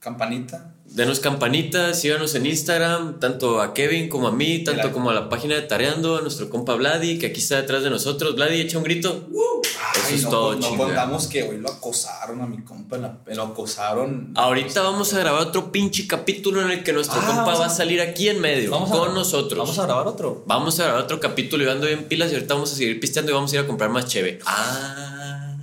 Campanita. denos campanita, síganos en Instagram, tanto a Kevin como a mí, tanto como a la página de Tareando, a nuestro compa Vladi, que aquí está detrás de nosotros. Vladi, echa un grito. Eso Ay, es no, todo, no chinga. contamos que hoy lo acosaron a mi compa, lo acosaron. Ahorita vamos a grabar otro pinche capítulo en el que nuestro Ah, compa va a- a salir aquí en medio, Vamos a- con nosotros. Vamos a grabar otro. Vamos a grabar otro capítulo y ando bien pilas y ahorita vamos a seguir pisteando y vamos a ir a comprar más cheve. Ah.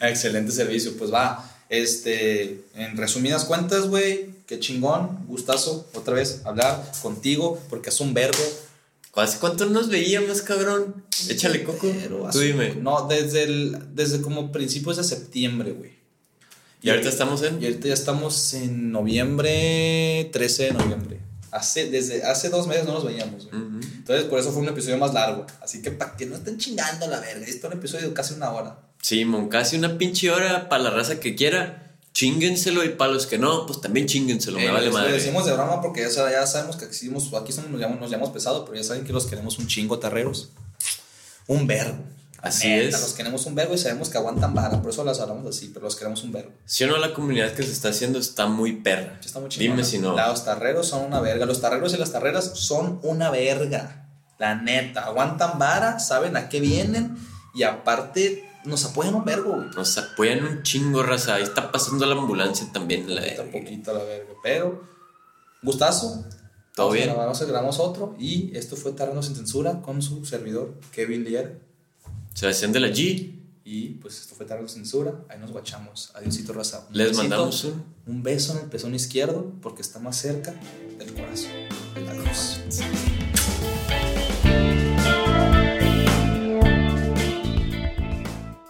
Excelente servicio, pues va. Este, en resumidas cuentas, güey, qué chingón, gustazo, otra vez hablar contigo, porque es un verbo. ¿Hace cuánto nos veíamos, cabrón? Échale coco. Pero Tú dime. No, desde, el, desde como principios de septiembre, güey. Y ahorita estamos en. Y ahorita ya estamos en noviembre, 13 de noviembre. Hace, desde hace dos meses no nos veíamos, güey. Ujú. Entonces, por eso fue un episodio más largo. Así que para que no estén chingando la verga, esto es un episodio de casi una hora. Sí, mon, casi una pinche hora para la raza que quiera. Chíngenselo y para los que no, pues también chíngenselo, me Eh, vale lo madre. decimos de broma porque ya, ya sabemos que aquí, somos- aquí somos, nos, llamamos, nos llamamos pesado, pero ya saben que los queremos un chingo terreros. Un vergo. Así Neta, es. Los queremos un vergo y sabemos que aguantan vara, por eso las hablamos así, pero los queremos un vergo. Si o no, la comunidad que se está haciendo está muy perra. Está muy chingona. Dime si no. Los tarreros son una verga. Los tarreros y las tarreras son una verga. La neta. Aguantan vara, saben a qué vienen y aparte nos apoyan un vergo, güey. Nos apoyan un chingo, raza. Ahí está pasando la ambulancia también. La Poquito a verga. poquito la verga. Pero, gustazo. Todo Vamos a bien. grabar- Vamos a grabamos otro. Y esto fue Tarano sin censura con su servidor, Kevin Lier. Sebastián de la G. Y pues esto fue Tarano sin censura. Ahí nos guachamos. Adiósito, raza. Un Les besito, mandamos un. un beso en el pezón izquierdo porque está más cerca del corazón. Adiós.